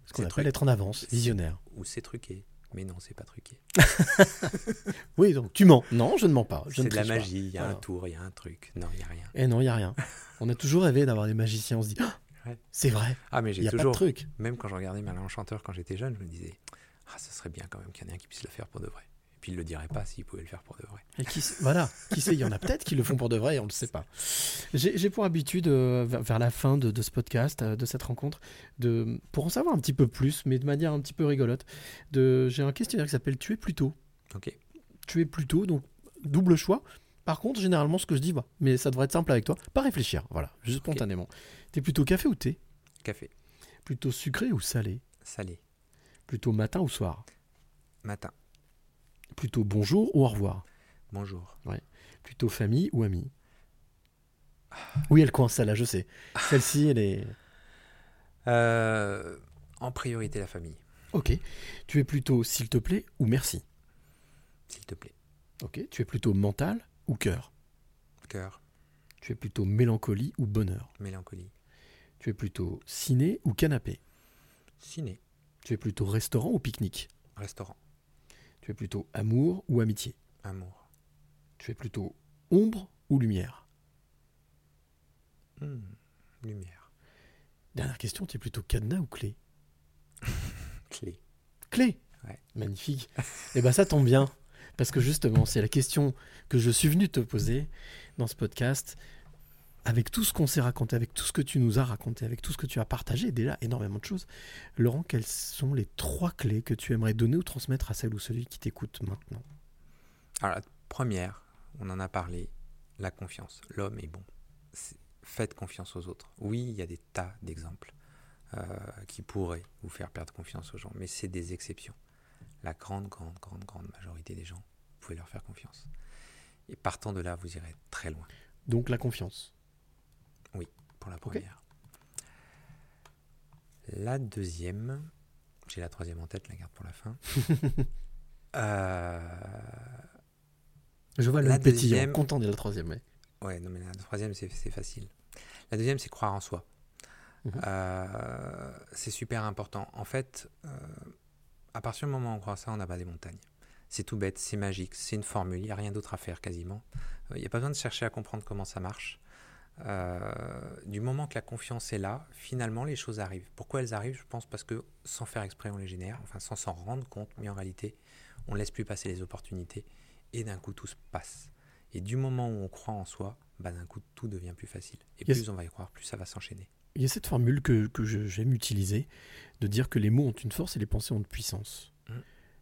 Ce qu'on appelle être en avance, visionnaire. Ou c'est truqué. Mais non, c'est pas truqué. Oui, donc tu mens. Non, je ne mens pas. C'est de la magie, il y a un tour, il y a un truc. Non, il n'y a rien. Et non, il n'y a rien. On a toujours rêvé d'avoir des magiciens. On se dit, Ah, Ouais. c'est vrai. Ah, mais Il j'ai a pas de toujours. truc. Même quand je regardais Merlin Enchanteur quand j'étais jeune, je me disais Ah, ça serait bien quand même qu'il y en ait un qui puisse le faire pour de vrai. Puis il le dirait pas s'il pouvait le faire pour de vrai. Et qui, sait- voilà, qui sait, il y en a peut-être qui le font pour de vrai et on ne le sait pas. J'ai pour habitude, euh, vers, la fin de, de ce podcast, euh, de cette rencontre, de, pour en savoir un petit peu plus, mais de manière un petit peu rigolote, j'ai un questionnaire qui s'appelle Tu es plutôt. Ok. Tu es plutôt, donc double choix. Par contre, généralement, ce que je dis, bah, mais ça devrait être simple avec toi, pas réfléchir, voilà, juste spontanément. T'es plutôt café ou thé? Café, Plutôt sucré ou salé? Salé, Plutôt matin ou soir? Matin, Plutôt bonjour ou au revoir bonjour. Plutôt famille ou ami Oui, elle coince celle-là, je sais. Celle-ci, elle est. Euh, en priorité, la famille, Ok. Tu es plutôt s'il te plaît ou merci? S'il te plaît. Ok. Tu es plutôt mental ou cœur? Cœur, Tu es plutôt mélancolie ou bonheur? Mélancolie, Tu es plutôt ciné ou canapé? Ciné, Tu es plutôt restaurant ou pique-nique? Restaurant, Tu es plutôt amour ou amitié? Amour, Tu es plutôt ombre ou lumière? Hmm, lumière, Dernière question, tu es plutôt cadenas ou clé? Clé. Clé Ouais. Magnifique. Et ben ça tombe bien, parce que justement, c'est la question que je suis venu te poser dans ce podcast. Avec tout ce qu'on s'est raconté, avec tout ce que tu nous as raconté, avec tout ce que tu as partagé, déjà énormément de choses. Laurent, quelles sont les trois clés que tu aimerais donner ou transmettre à celle ou celui qui t'écoute maintenant? Alors, la première, on en a parlé, la confiance. L'homme est bon. Faites confiance aux autres. Oui, il y a des tas d'exemples euh, qui pourraient vous faire perdre confiance aux gens, mais c'est des exceptions. La grande, grande, grande, grande majorité des gens, vous pouvez leur faire confiance. Et partant de là, vous irez très loin. Donc la confiance. Pour la première. La deuxième, j'ai la troisième en tête, la garde pour la fin. Euh, Je vois le pétillant, deuxième- content de la troisième. ouais. Ouais, non, mais la troisième, c'est facile. La deuxième, c'est croire en soi. Mhm. Euh, c'est super important. En fait, euh, à partir du moment où on croit ça, on abat des montagnes. C'est tout bête, c'est magique, c'est une formule, il n'y a rien d'autre à faire quasiment. Euh, Il n'y a pas besoin de chercher à comprendre comment ça marche. Euh, du moment que la confiance est là, finalement, les choses arrivent. Pourquoi elles arrivent? Je pense parce que sans faire exprès, on les génère, enfin sans s'en rendre compte, mais en réalité, on ne laisse plus passer les opportunités et d'un coup, tout se passe. Et du moment où on croit en soi, bah, d'un coup, tout devient plus facile. Et Yes. plus on va y croire, plus ça va s'enchaîner. Il y a cette formule que, que j'aime utiliser, de dire que les mots ont une force et les pensées ont une puissance. Mhm.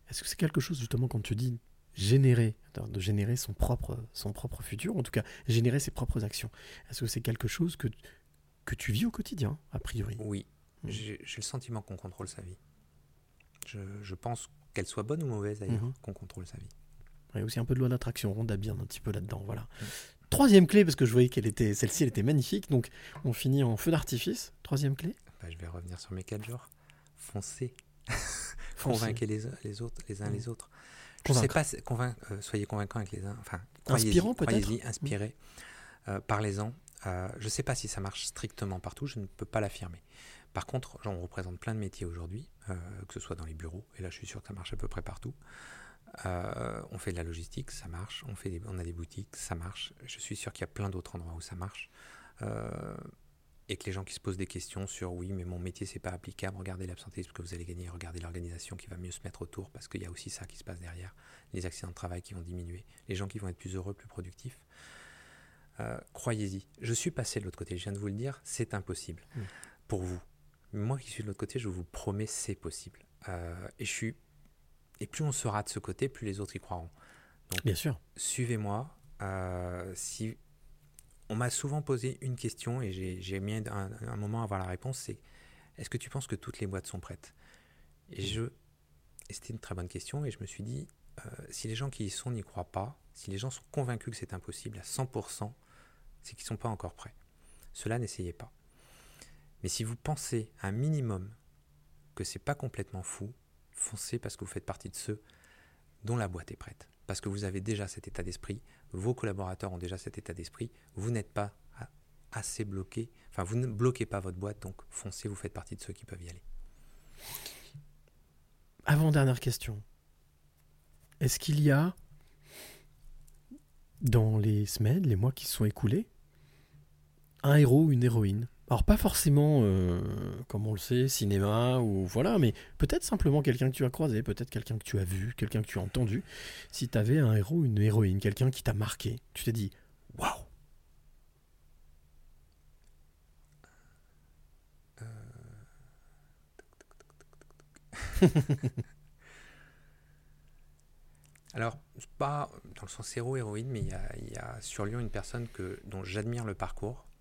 Est-ce que c'est quelque chose justement quand tu dis générer, de générer son propre, son propre futur, en tout cas générer ses propres actions Est-ce que c'est quelque chose que, que tu vis au quotidien, a priori? Oui, Mhm. j'ai le sentiment qu'on contrôle sa vie. Je, je pense qu'elle soit bonne ou mauvaise d'ailleurs, Mhm. qu'on contrôle sa vie. Il y a aussi un peu de loi d'attraction, Rhonda Byrne un petit peu là-dedans, voilà. Mhm. Troisième clé, parce que je voyais qu'elle était, celle-ci, elle était magnifique, donc on finit en feu d'artifice. Troisième clé? Bah, je vais revenir sur mes quatre jours. Foncez. Foncez. Convainquez les, les autres, les uns Mhm. les autres. Je sais Convaincre. pas, euh, soyez convaincants avec les uns. Enfin, Inspirant, peut-être croyez-y, inspirez, euh, parlez-en. Euh, je ne sais pas si ça marche strictement partout, je ne peux pas l'affirmer. Par contre, genre, on représente plein de métiers aujourd'hui, que ce soit dans les bureaux, et là je suis sûr que ça marche à peu près partout. Euh, on fait de la logistique, ça marche. On, fait des- on a des boutiques, ça marche. Je suis sûr qu'il y a plein d'autres endroits où ça marche. Euh, et que les gens qui se posent des questions sur oui, mais mon métier c'est pas applicable, regardez l'absentéisme que vous allez gagner, regardez l'organisation qui va mieux se mettre autour, parce qu'il y a aussi ça qui se passe derrière, les accidents de travail qui vont diminuer, les gens qui vont être plus heureux, plus productifs. Euh, Croyez-y. Je suis passé de l'autre côté, je viens de vous le dire, c'est impossible Mm. pour vous. Moi qui suis de l'autre côté, je vous promets, c'est possible. Euh, et je suis. Et plus on sera de ce côté, plus les autres y croiront. Donc, Bien sûr. suivez-moi. Euh, si on m'a souvent posé une question et j'ai mis un, un moment à avoir la réponse, c'est est-ce que tu penses que toutes les boîtes sont prêtes? Et je, et c'était une très bonne question, et je me suis dit, euh, si les gens qui y sont n'y croient pas, si les gens sont convaincus que c'est impossible à 100%, c'est qu'ils ne sont pas encore prêts. Cela, n'essayez pas. Mais si vous pensez un minimum que c'est pas complètement fou, foncez parce que vous faites partie de ceux dont la boîte est prête. Parce que vous avez déjà cet état d'esprit, vos collaborateurs ont déjà cet état d'esprit, vous n'êtes pas assez bloqué, enfin vous ne bloquez pas votre boîte, donc foncez, vous faites partie de ceux qui peuvent y aller. Avant-dernière question. Est-ce qu'il y a, dans les semaines, les mois qui se sont écoulés, un héros ou une héroïne? Alors pas forcément, euh, comme on le sait, cinéma ou voilà, mais peut-être simplement quelqu'un que tu as croisé, peut-être quelqu'un que tu as vu, quelqu'un que tu as entendu. Si tu avais un héros une héroïne, quelqu'un qui t'a marqué, tu t'es dit waouh. Alors, pas dans le sens héros-héroïne, mais il y, a, sur Lyon une personne que, dont j'admire le parcours, euh,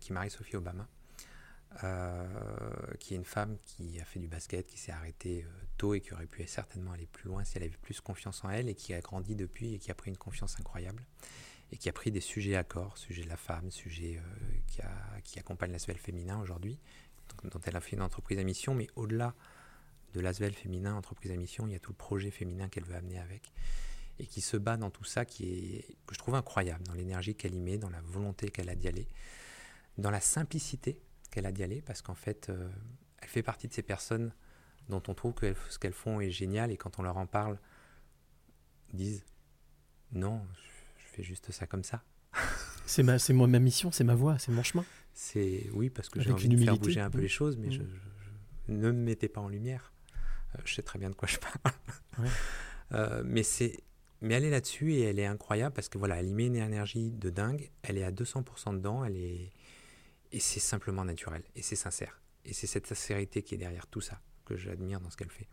qui est Marie-Sophie Obama, euh, qui est une femme qui a fait du basket, qui s'est arrêtée euh, tôt et qui aurait pu certainement aller plus loin si elle avait plus confiance en elle et qui a grandi depuis et qui a pris une confiance incroyable et qui a pris des sujets à corps, sujet de la femme, sujet qui, a, qui, accompagne l'aspect féminin aujourd'hui, dont elle a fait une entreprise à mission, mais au-delà de l'Asvel féminin, entreprise à mission, il y a tout le projet féminin qu'elle veut amener avec. Et qui se bat dans tout ça, qui est, que je trouve incroyable, dans l'énergie qu'elle y met, dans la volonté qu'elle a d'y aller, dans la simplicité qu'elle a d'y aller, parce qu'en fait, euh, elle fait partie de ces personnes dont on trouve que ce qu'elles font est génial, et quand on leur en parle, disent Non, je fais juste ça comme ça. c'est ma, c'est moi ma mission, c'est ma voie, c'est mon chemin. C'est oui parce que j'ai envie de faire bouger un peu les choses, mais je, ne me mettez pas en lumière. Euh, je sais très bien de quoi je parle. Euh, mais c'est mais elle est là-dessus et elle est incroyable parce que voilà, elle y met une énergie de dingue, elle est à 200% dedans, elle est et c'est simplement naturel et c'est sincère. Et c'est cette sincérité qui est derrière tout ça que j'admire dans ce qu'elle fait.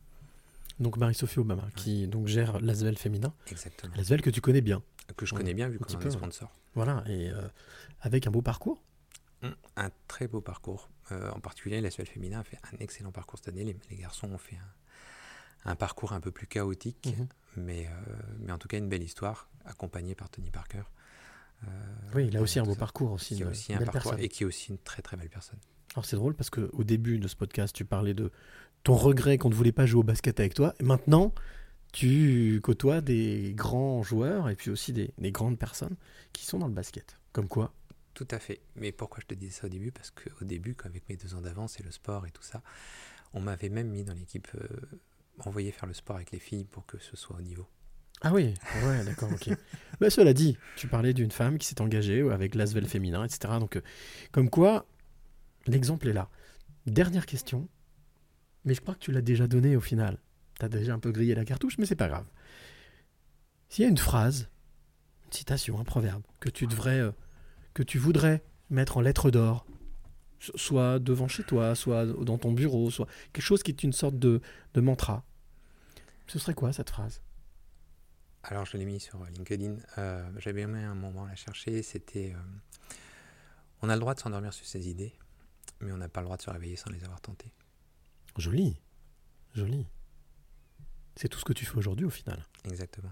Donc Marie-Sophie Obama, qui donc gère l'Asvel féminin. Exactement. L'Asvel que tu connais bien. Que je connais bien vu qu'on est sponsor. Voilà, et euh, avec un beau parcours. Hum, un très beau parcours. en particulier, l'Asvel féminin a fait un excellent parcours cette année. Les, garçons ont fait un, un parcours un peu plus chaotique, mhm. mais, euh, mais en tout cas une belle histoire, accompagnée par Tony Parker. Euh, oui, il a aussi un beau parcours aussi. Qui aussi un parcours et qui est aussi une très très belle personne. Alors c'est drôle parce qu'au début de ce podcast, tu parlais de ton regret qu'on ne voulait pas jouer au basket avec toi. Et maintenant, tu côtoies des grands joueurs et puis aussi des, des, grandes personnes qui sont dans le basket. Comme quoi Tout à fait. Mais pourquoi je te disais ça au début? Parce qu'au début, avec mes deux ans d'avance et le sport et tout ça, on m'avait même mis dans l'équipe envoyer faire le sport avec les filles pour que ce soit au niveau. Ah oui, ouais, d'accord, ok. Mais cela dit, tu parlais d'une femme qui s'est engagée avec l'Asvel féminin, etc. Donc, euh, comme quoi, l'exemple est là. Dernière question, mais je crois que tu l'as déjà donné au final. Tu as déjà un peu grillé la cartouche, mais c'est pas grave. S'il y a une phrase, une citation, un proverbe que tu devrais, euh, que tu voudrais mettre en lettres d'or, soit devant chez toi, soit dans ton bureau, soit quelque chose qui est une sorte de, de mantra, ce serait quoi cette phrase? Alors je l'ai mis sur LinkedIn. Euh, j'avais aimé un moment la chercher. C'était euh, On a le droit de s'endormir sur ses idées, mais on n'a pas le droit de se réveiller sans les avoir tentées. Joli. Joli. C'est tout ce que tu fais aujourd'hui au final. Exactement.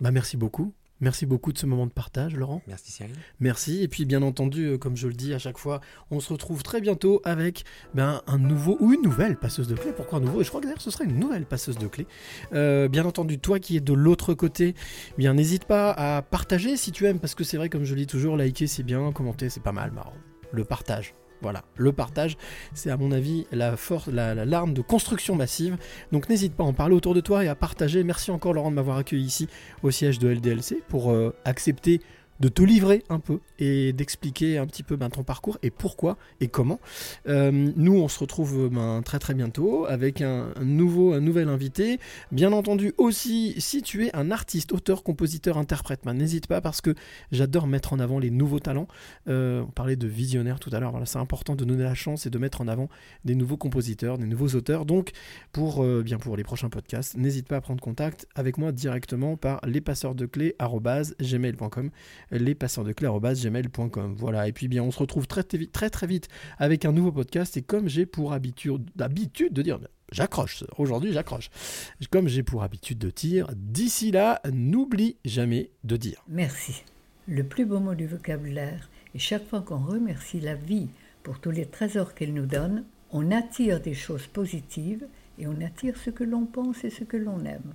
Bah merci beaucoup. Merci beaucoup de ce moment de partage, Laurent. Merci Cyril. Merci. Et puis bien entendu, euh, comme je le dis à chaque fois, on se retrouve très bientôt avec ben, un nouveau ou une nouvelle passeuse de clé. Pourquoi un nouveau? Et je crois que d'ailleurs ce sera une nouvelle passeuse de clé. Euh, bien entendu, toi qui es de l'autre côté, bien n'hésite pas à partager si tu aimes, parce que c'est vrai, comme je le dis toujours, liker c'est bien, commenter c'est pas mal, marrant. Le partage. Voilà, le partage, c'est à mon avis la force, la, l'arme de construction massive. Donc n'hésite pas à en parler autour de toi et à partager. Merci encore Laurent de m'avoir accueilli ici au siège de LDLC pour euh, accepter de te livrer un peu et d'expliquer un petit peu ben, ton parcours et pourquoi et comment. Euh, nous, on se retrouve ben, très très bientôt avec un, nouveau, nouvel invité. Bien entendu aussi, si tu es un artiste, auteur, compositeur, interprète, ben, n'hésite pas parce que j'adore mettre en avant les nouveaux talents. Euh, on parlait de visionnaire tout à l'heure, c'est important de donner la chance et de mettre en avant des nouveaux compositeurs, des nouveaux auteurs. Donc, pour, euh, bien pour les prochains podcasts, n'hésite pas à prendre contact avec moi directement par lespasseursdeclés.gmail.com gmail.com Voilà, et puis bien, on se retrouve très, très, vite, très vite avec un nouveau podcast. Et comme j'ai pour habitude, habitude de dire, j'accroche, aujourd'hui j'accroche, comme j'ai pour habitude de dire, d'ici là, n'oublie jamais de dire. Merci. Le plus beau mot du vocabulaire. Et chaque fois qu'on remercie la vie pour tous les trésors qu'elle nous donne, on attire des choses positives et on attire ce que l'on pense et ce que l'on aime.